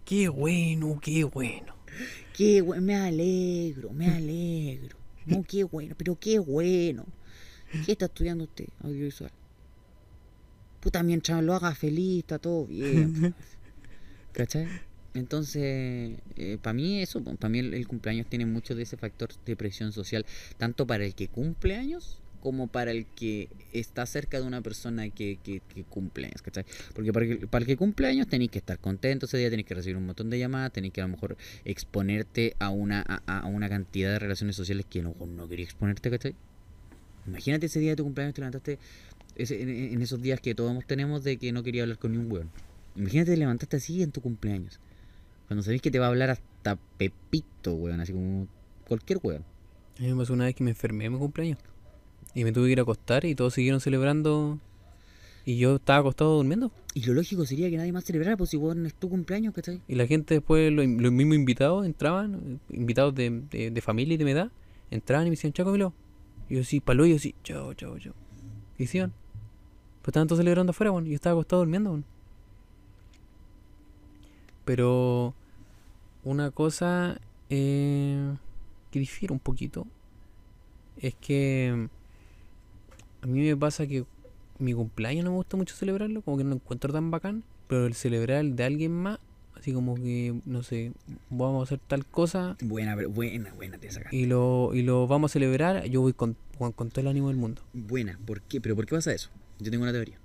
Qué bueno, qué bueno. Qué bueno, me alegro, me alegro. No, qué bueno, pero qué bueno. ¿Qué está estudiando usted? Audiovisual. Puta, mientras lo haga feliz, está todo bien. ¿Cachai? Entonces, para mí eso, para mí el, el cumpleaños tiene mucho de ese factor de presión social, tanto para el que cumple años como para el que está cerca de una persona que, que, que cumple años, ¿cachai? Porque para el, para el que cumple años tenéis que estar contento ese día, tenéis que recibir un montón de llamadas, tenéis que a lo mejor exponerte a una, a, a una cantidad de relaciones sociales que no, no quería exponerte, ¿cachai? Imagínate ese día de tu cumpleaños te levantaste ese- en, esos días que todos tenemos de que no quería hablar con ni un weón. Imagínate te levantaste así en tu cumpleaños. Cuando sabéis que te va a hablar hasta Pepito, weón, así como cualquier weón. A mí una vez que me enfermé en mi cumpleaños. Y me tuve que ir a acostar y todos siguieron celebrando. Y yo estaba acostado durmiendo. Y lo lógico sería que nadie más celebrara, pues si vos no es tu cumpleaños, ¿cachai? Y la gente después, los, los mismos invitados entraban, invitados de, de, de familia y de mi edad, entraban y me decían, chao Camilo. Y yo sí, palo, y yo sí, chao, chao, chao. Y se iban. Pues estaban todos celebrando afuera, bueno, y yo estaba acostado durmiendo, bueno. Pero una cosa eh, que difiere un poquito es que a mí me pasa que mi cumpleaños no me gusta mucho celebrarlo, como que no lo encuentro tan bacán, pero el celebrar el de alguien más, así como que, no sé, vamos a hacer tal cosa Buena, pero buena, buena te sacaste. y lo, y lo vamos a celebrar, yo voy con, con, con todo el ánimo del mundo. Buena, ¿por qué? ¿Pero por qué pasa eso? Yo tengo una teoría.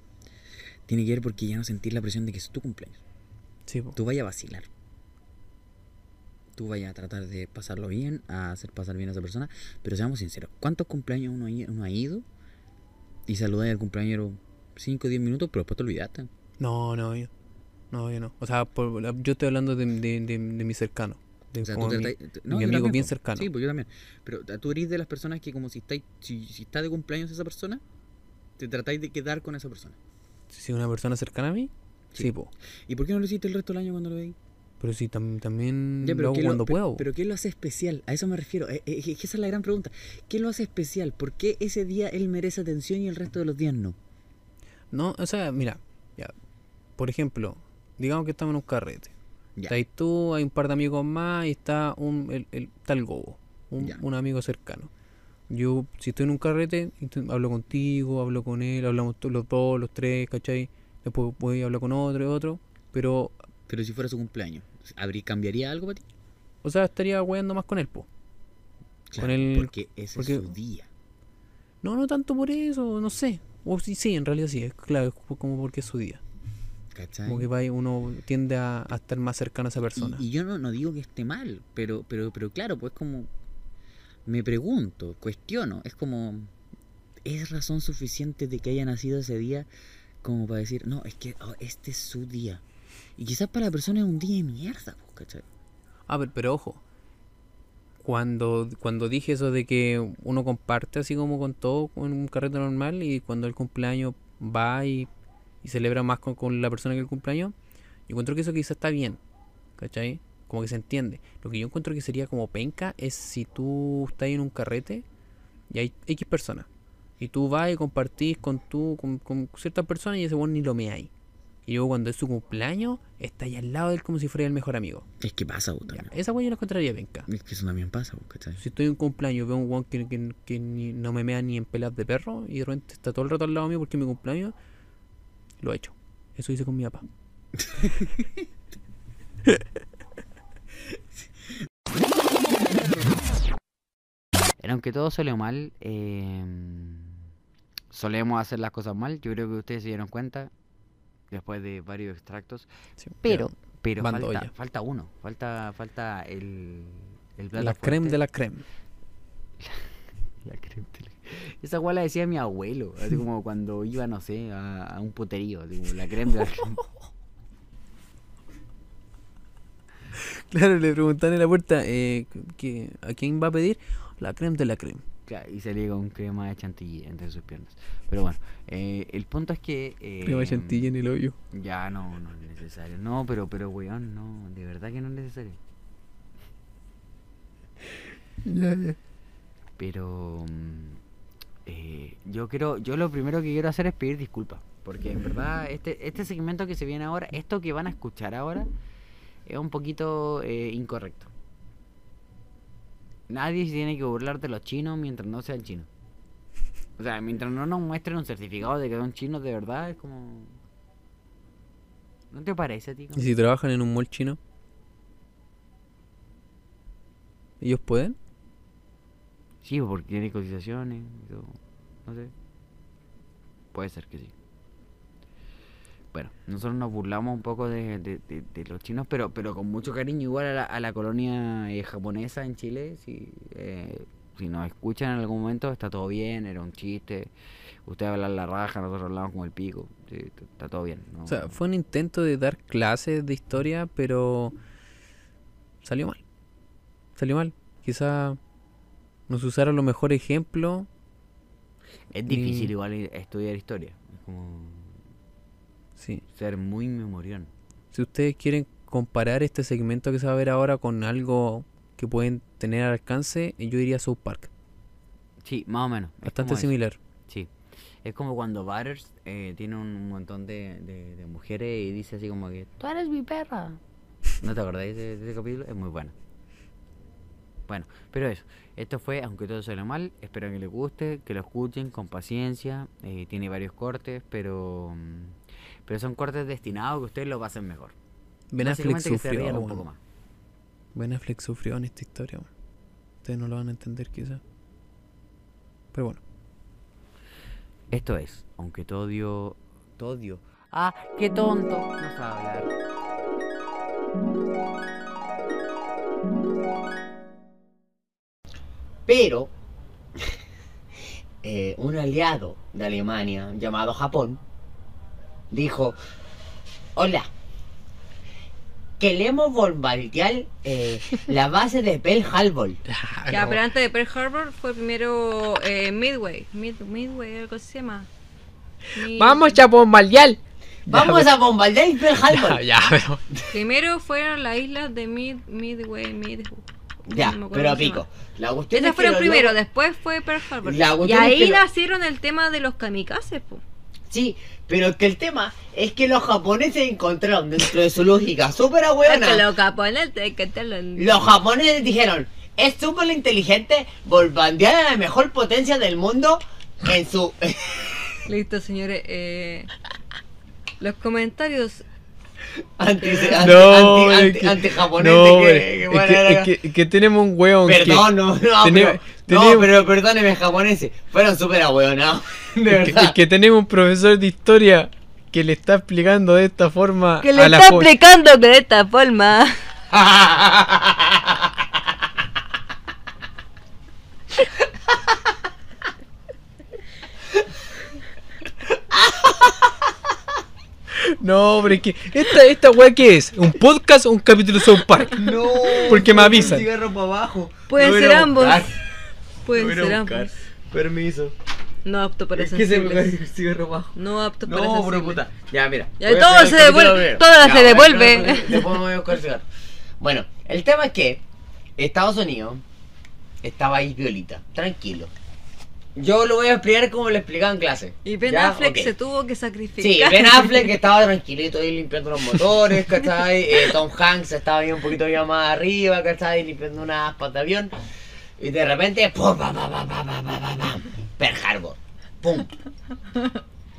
Tiene que ver porque ya no sentir la presión de que es tu cumpleaños. Sí, po. Tú vayas a vacilar. Tú vayas a tratar de pasarlo bien, a hacer pasar bien a esa persona. Pero seamos sinceros, ¿cuántos cumpleaños uno, uno ha ido y saludáis al cumpleañero 5 o 10 minutos, pero después te olvidaste? No, no, yo. No, yo no. O sea, por- yo estoy hablando de, de, de, de mi cercano. De O sea, como tú mi- tratáis- mi amigo también, bien cercano. Sí, pues yo también. Pero tú eres de las personas que como si estáis, si, si está de cumpleaños esa persona, te tratáis de quedar con esa persona. Si es una persona cercana a mí, Sí. sí, po. ¿Y por qué no lo hiciste el resto del año cuando lo veis? Pero sí, tam- también Ya, lo hago ¿qué cuando puedo. Pero ¿qué lo hace especial? A eso me refiero. Eh, eh, esa es la gran pregunta. ¿Qué lo hace especial? ¿Por qué ese día él merece atención y el resto de los días no? No, o sea, mira, ya. Por ejemplo, digamos que estamos en un carrete. Ya. Estás tú, hay un par de amigos más y está un, el, el, está el gobo, un, un amigo cercano. Yo, si estoy en un carrete, hablo contigo, hablo con él, hablamos los dos, los tres, ¿cachai? Después voy a hablar con otro y otro. Pero, Pero si fuera su cumpleaños, ¿habría, ¿cambiaría algo para ti? o sea, estaría weando más con él, po. Claro, el- porque ese porque- es su día. No, no tanto por eso, no sé. O sí, sí, en realidad sí, es claro, es como- porque es su día. ¿Cachai? Como que uno tiende a, a estar más cercano a esa Y- persona. Y, yo no, no digo que esté mal, pero, pero, pero claro, pues como me pregunto, cuestiono, es como ¿es razón suficiente de que haya nacido ese día como para decir, no, es que oh, este es su día? Y quizás para la persona es un día de mierda, ¿cachai? Ah, pero, pero ojo. Cuando, cuando dije eso de que uno comparte así como con todo en un carrete normal y cuando el cumpleaños va y, celebra más con, la persona que el cumpleaños, yo encuentro que eso quizás está bien. ¿Cachai? Como que se entiende. Lo que yo encuentro que sería como penca es si tú estás en un carrete y hay X personas. Y tú vas y compartís con tú, con, con ciertas personas y ese weón ni lo meáis. Y luego cuando es su cumpleaños, está ahí al lado de él como si fuera el mejor amigo. Es que pasa, Ya, también. esa weá yo la encontraría penca. Es que eso también pasa, pues, ¿cachai? Si estoy en un cumpleaños veo un weón que, que- que ni- no me mea ni en pelas de perro y de repente está todo el rato al lado mío porque es mi cumpleaños, lo he hecho. Eso hice con mi papá. Pero aunque todo salió mal, eh, solemos hacer las cosas mal. Yo creo que ustedes se dieron cuenta después de varios extractos. Sí, Pero, pero falta, falta uno. Falta, falta el, el plato la creme de la creme. La creme de la- Esa guay la decía mi abuelo, así como cuando iba, no sé, a, a un puterío, así como la creme de la creme. Claro, le preguntan en la puerta eh, que, ¿a quién va a pedir? La creme de la creme. Y salía con crema de chantilly entre sus piernas. Pero bueno, eh, el punto es que... Crema de chantilly en el hoyo. Ya, no, no es necesario. No, pero, pero, weón, no, de verdad que no es necesario. Ya, ya. Pero mm, eh, yo quiero, yo lo primero que quiero hacer es pedir disculpas. Porque en verdad, este, este segmento que se viene ahora, esto que van a escuchar ahora, es un poquito eh, incorrecto. Nadie se tiene que burlar de los chinos mientras no sean chinos. O sea, mientras no nos muestren un certificado de que son chinos de verdad, es como... ¿No te parece a ti? ¿Y si trabajan en un mall chino? ¿Ellos pueden? Sí, porque tiene cotizaciones y todo. No sé. Puede ser que sí. Bueno, nosotros nos burlamos un poco de, de- de- de los chinos, pero pero con mucho cariño igual a la, a la colonia eh, japonesa en Chile. Si, eh, si nos escuchan en algún momento, está todo bien, era un chiste. Ustedes hablan la raja, nosotros hablamos con el pico. sí, está todo bien. ¿no? O sea, fue un intento de dar clases de historia, pero salió mal. Salió mal. Quizá no se usaron los mejores ejemplos. Es difícil igual estudiar historia. Es como Sí. ser muy memorión. Si ustedes quieren comparar este segmento que se va a ver ahora con algo que pueden tener al alcance, yo diría South Park. Sí, más o menos. Bastante similar. Sí. Es como cuando Butters eh, tiene un montón de, de- de mujeres y dice así como que tú eres mi perra. ¿No te acordáis de, de ese capítulo? Es muy bueno. Bueno, pero eso. Esto fue, aunque todo salió mal, espero que les guste, que lo escuchen con paciencia. eh, tiene varios cortes, pero mm, pero son cortes destinados a que ustedes lo pasen mejor. Ben Affleck sufrió. un poco más. Ben Affleck sufrió en esta historia. weón. Ustedes no lo van a entender quizás. Pero bueno. Esto es, aunque Todio... Todio. Ah, qué tonto. No sabe hablar. Pero eh, un aliado de Alemania llamado Japón dijo, hola, queremos bombardear eh, la base de Pearl Harbor. Ya, pero antes de Pearl Harbor fue primero eh, Midway. Mid, Midway, algo se llama. Mid- Vamos a bombardear. Vamos a bombardear Pearl Harbor. Ya, pero. Primero fueron las islas de Mid, Midway, Mid. Ya, no pero se pico. La cuestión Esas es fueron primero, después fue Pearl Harbor. Y ahí lo- nacieron el tema de los kamikazes, po. Sí, pero que el tema es que los japoneses encontraron dentro de su lógica súper Es que abuela. los japoneses que te lo Los japoneses dijeron, es súper inteligente bombardear a la mejor potencia del mundo en su... Listo, señores. Eh, los comentarios. Anti, anti, No, anti, es anti- que- antijaponés no, que- que es van que, es que- que tenemos un weón que- Perdón, no, no, tenemos- pero, tenemos- no, pero perdóneme japoneses, fueron súper ahueonados, de es que, verdad. es que tenemos un profesor de historia que le está explicando de esta forma Que le a la está jo- explicando de esta forma. No, hombre, es que esta, esta weá qué es? ¿Un podcast o un capítulo de South Park? no, Porque me avisan. Un cigarro para abajo. Pueden Lo voy a ser ambos. buscar. Pueden Lo voy a ir ser buscar. ambos. Permiso. No apto para Es que se me sensibles. el cigarro abajo. No apto para No, pero sensibles. puta. Ya, mira. Ya, Voy a todo hacer se capítulo devuelve- primero. todo se voy a- devuelve. Después me voy a buscar el cigarro. Bueno, el tema es que Estados Unidos estaba ahí violita, tranquilo. Yo lo voy a explicar como lo explicaba en clase. Y Ben ¿Ya? Affleck Ok. se tuvo que sacrificar. Sí, Ben Affleck estaba tranquilito ahí limpiando los motores, ¿cachai? Eh, Tom Hanks estaba ahí un poquito ya más arriba, ¿cachai? Limpiando unas aspas de avión. Y de repente, ¡pum! ¡pam, pam, pam, pam, pam, pam, pam, pam! Pearl Harbor. ¡Pum!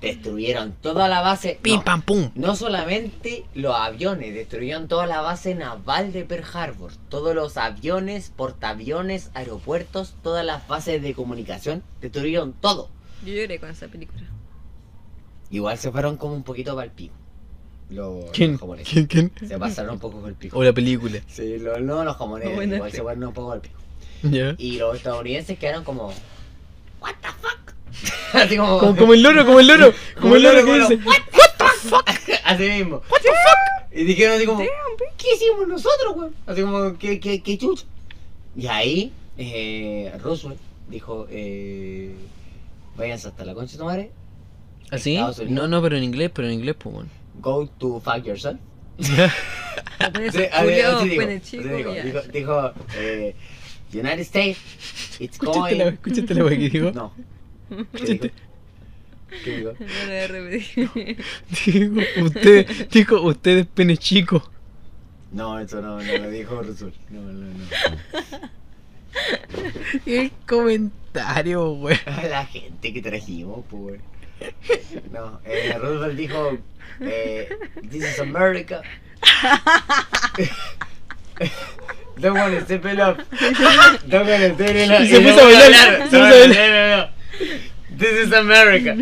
Destruyeron toda la base. Pim no, pam pum. no solamente los aviones, destruyeron toda la base naval de Pearl Harbor. Todos los aviones, portaaviones, aeropuertos, todas las bases de comunicación, destruyeron todo. Yo lloré con esa película. Igual se fueron como un poquito para el pico. Los, ¿Quién? los japoneses. ¿Quién? ¿Quién? Se pasaron un poco con el pico. O la película. Sí, lo- no los japoneses, igual se fueron un poco al pico. Ya. Y los estadounidenses quedaron como. ¿What the fuck? Así como. Como, como el loro, como el loro. Como el loro que como dice. lo- What the fuck? Así mismo. What the fuck? Y dijeron así como. ¿Qué hicimos nosotros, weón? Así como, ¿qué, qué, qué chucha? Y ahí, eh, Roosevelt dijo, eh. Váyanse hasta la concha de tu madre. ¿Así? Unidos. No, no, pero en inglés, pero en inglés, pues, bueno. Go to fuck yourself. Dijo, eh, United States, it's Escúchate la, going... escúchate la weá que dijo. No. ¿Qué dijo? No lo voy a repetir. Dijo, usted, dijo, usted es pene chico. No, eso no, no lo dijo Rusul. No, no, no. El comentario, weón. La gente que trajimos, pues. No, eh, Roosevelt dijo, eh, this is America. Don't wanna step it up. Don't wanna step it up. Y se puso a bailar, se puso a bailar. This is America.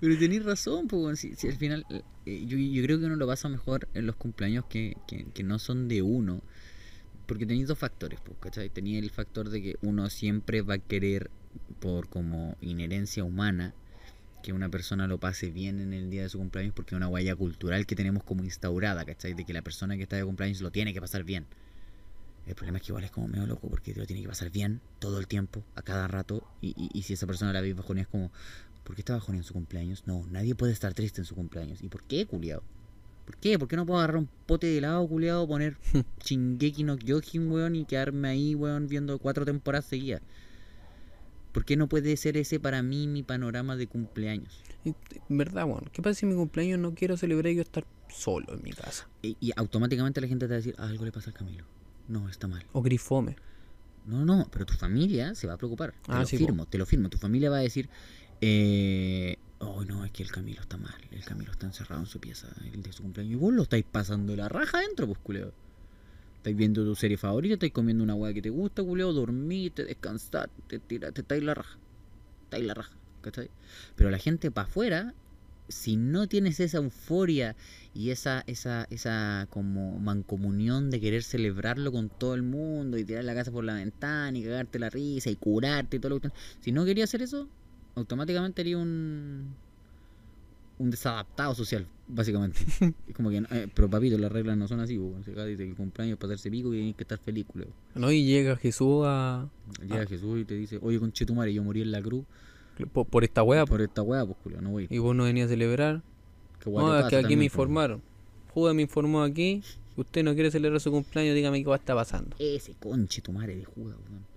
Pero tenéis razón, pues, si, al final, eh, yo, creo que uno lo pasa mejor en los cumpleaños que, que no son de uno. Porque tenéis dos factores, pues, ¿cachai? Tenía el factor de que uno siempre va a querer, por como inherencia humana, que una persona lo pase bien en el día de su cumpleaños porque es una huella cultural que tenemos como instaurada, ¿cachai? De que la persona que está de cumpleaños lo tiene que pasar bien. El problema es que igual es como medio loco porque lo tiene que pasar bien todo el tiempo, a cada rato. Y, y- si esa persona la ve bajonea es como, ¿por qué está bajonea en su cumpleaños? No, nadie puede estar triste en su cumpleaños. ¿Y por qué, culiado? ¿Por qué? ¿Por qué no puedo agarrar un pote de helado, culiado, poner Shingeki no Kyojin, weón, y quedarme ahí, weón, viendo cuatro temporadas seguidas? ¿Por qué no puede ser ese para mí mi panorama de cumpleaños? Verdad, bueno, ¿qué pasa si mi cumpleaños no quiero celebrar y yo estar solo en mi casa? Y, y automáticamente la gente te va a decir, "Ah, algo le pasa al Camilo. No, está mal. O grifome. No, no, pero tu familia se va a preocupar. Te Ah, lo sí, po. firmo, te lo firmo. Tu familia va a decir, eh, oh, no, es que el Camilo está mal. El Camilo está encerrado en su pieza el de su cumpleaños. Y vos lo estáis pasando la raja adentro, pues, culeo. Estáis viendo tu serie favorita, estáis comiendo una hueá que te gusta, culeo, dormiste, descansaste, te tiraste, estáis la raja. Estáis la raja, ¿cachai? Pero la gente para afuera, si no tienes esa euforia y esa, esa, esa como mancomunión de querer celebrarlo con todo el mundo y tirar la casa por la ventana y cagarte la risa y curarte y todo lo que... Si no quería hacer eso, automáticamente haría un... Un desadaptado social, básicamente. es como que, eh, pero papito, las reglas no son así. po. Si acá dice que el cumpleaños es para hacerse pico y tienes que estar feliz, culeo. ¿No? Y llega Jesús a. Llega. Jesús y te dice, oye, conchetumare, yo morí en la cruz por, por esta weá, por esta weá, pues, culeo, no voy. y vos no venías a celebrar. ¿Qué weá No, es que aquí me informaron. Judas me informó aquí. Usted no quiere celebrar su cumpleaños, dígame qué va a estar pasando. Ese conche tu madre de Judas, weón.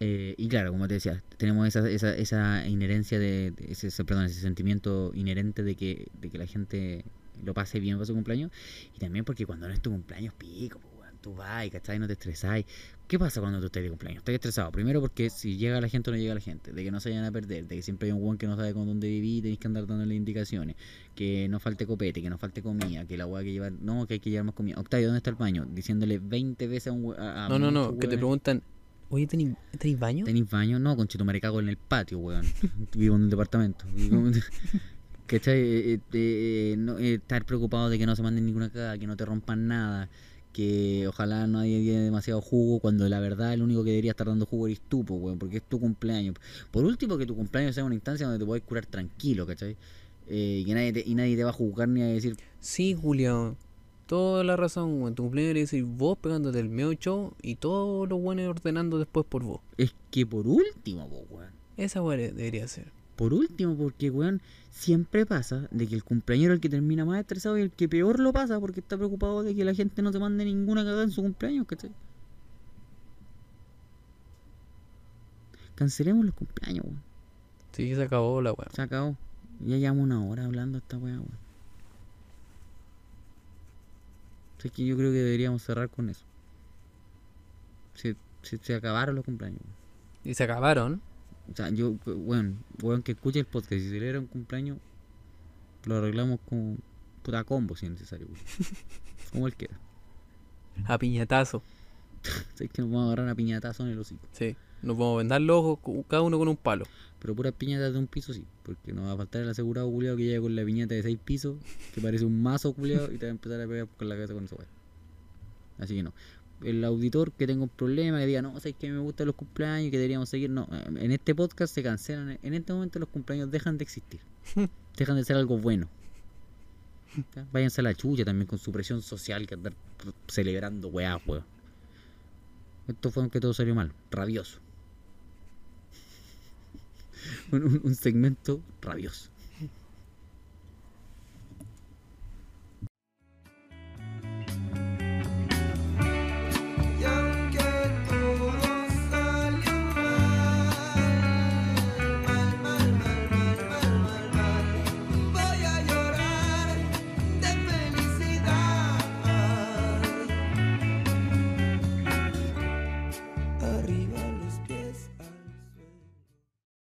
Eh, y claro, como te decía, tenemos esa, esa, esa inherencia de, ese, ese- perdón, ese sentimiento inherente de que, de que la gente lo pase bien para su cumpleaños. Y también porque cuando no es tu cumpleaños, pico, tú vas, ¿cachai? No te estresáis. ¿Qué pasa cuando tú estás de cumpleaños? Estás estresado. Primero porque si llega la gente o no llega la gente, de que no se vayan a perder, de que siempre hay un weón que no sabe con dónde vivir y tenéis que andar dándole indicaciones, que no falte copete, que no falte comida, que la weá que llevar, no, que hay que llevar más comida. Octavio, ¿dónde está el baño? Diciéndole 20 veces a un a, a no, no, no, que te preguntan, oye, ¿tenéis baño? ¿Tenéis baño? No, conchito cago en el patio, weón. Vivo en un departamento. Vivo- ¿Cachai? Eh, eh, eh, no, eh, estar preocupado de que no se manden ninguna cagada, que no te rompan nada, que ojalá nadie dé demasiado jugo, cuando la verdad el único que debería estar dando jugo eres tú, po, weón, porque es tu cumpleaños. Por último, que tu cumpleaños sea una instancia donde te puedas curar tranquilo, ¿cachai? Eh, y, que nadie te, y nadie te va a juzgar ni a decir, Sí, Julio. Toda la razón, weón. Tu cumpleaños debería ser vos pegándote el medio show y todos los buenos ordenando después por vos. es que por último, po, weón. Esa weá debería ser. Por último, porque, weón, siempre pasa de que el cumpleañero es el que termina más estresado y el que peor lo pasa porque está preocupado de que la gente no te mande ninguna cagada en su cumpleaños, ¿cachai? Cancelemos los cumpleaños, weón. Sí, se acabó la weá. Se acabó. Ya llevamos una hora hablando esta weá, weón. Así que yo creo que deberíamos cerrar con eso. Se, se, se acabaron los cumpleaños. Y se acabaron. O sea, yo, bueno, weón que escuche el podcast y si celebra un cumpleaños, lo arreglamos con puta combo si es necesario. Como él quiera. A piñatazo. Sabes que nos vamos a agarrar una piñatazo en el hocico. Sí. Nos vamos a vendar los ojos cada uno con un palo. Pero puras piñatas de un piso sí, porque nos va a faltar el asegurado culiado que llega con la piñata de seis pisos, que parece un mazo culiado y te va a empezar a pegar con la cabeza con weá. Así que no. El auditor que tenga un problema, que diga, no, sabes que me gustan los cumpleaños, que deberíamos seguir. No, en este podcast se cancelan. En este momento los cumpleaños dejan de existir. dejan de ser algo bueno. Ya, Váyanse a la chucha también con su presión social que andar celebrando weá, weón. Esto fue aunque todo salió mal, rabioso. un, un- segmento rabioso.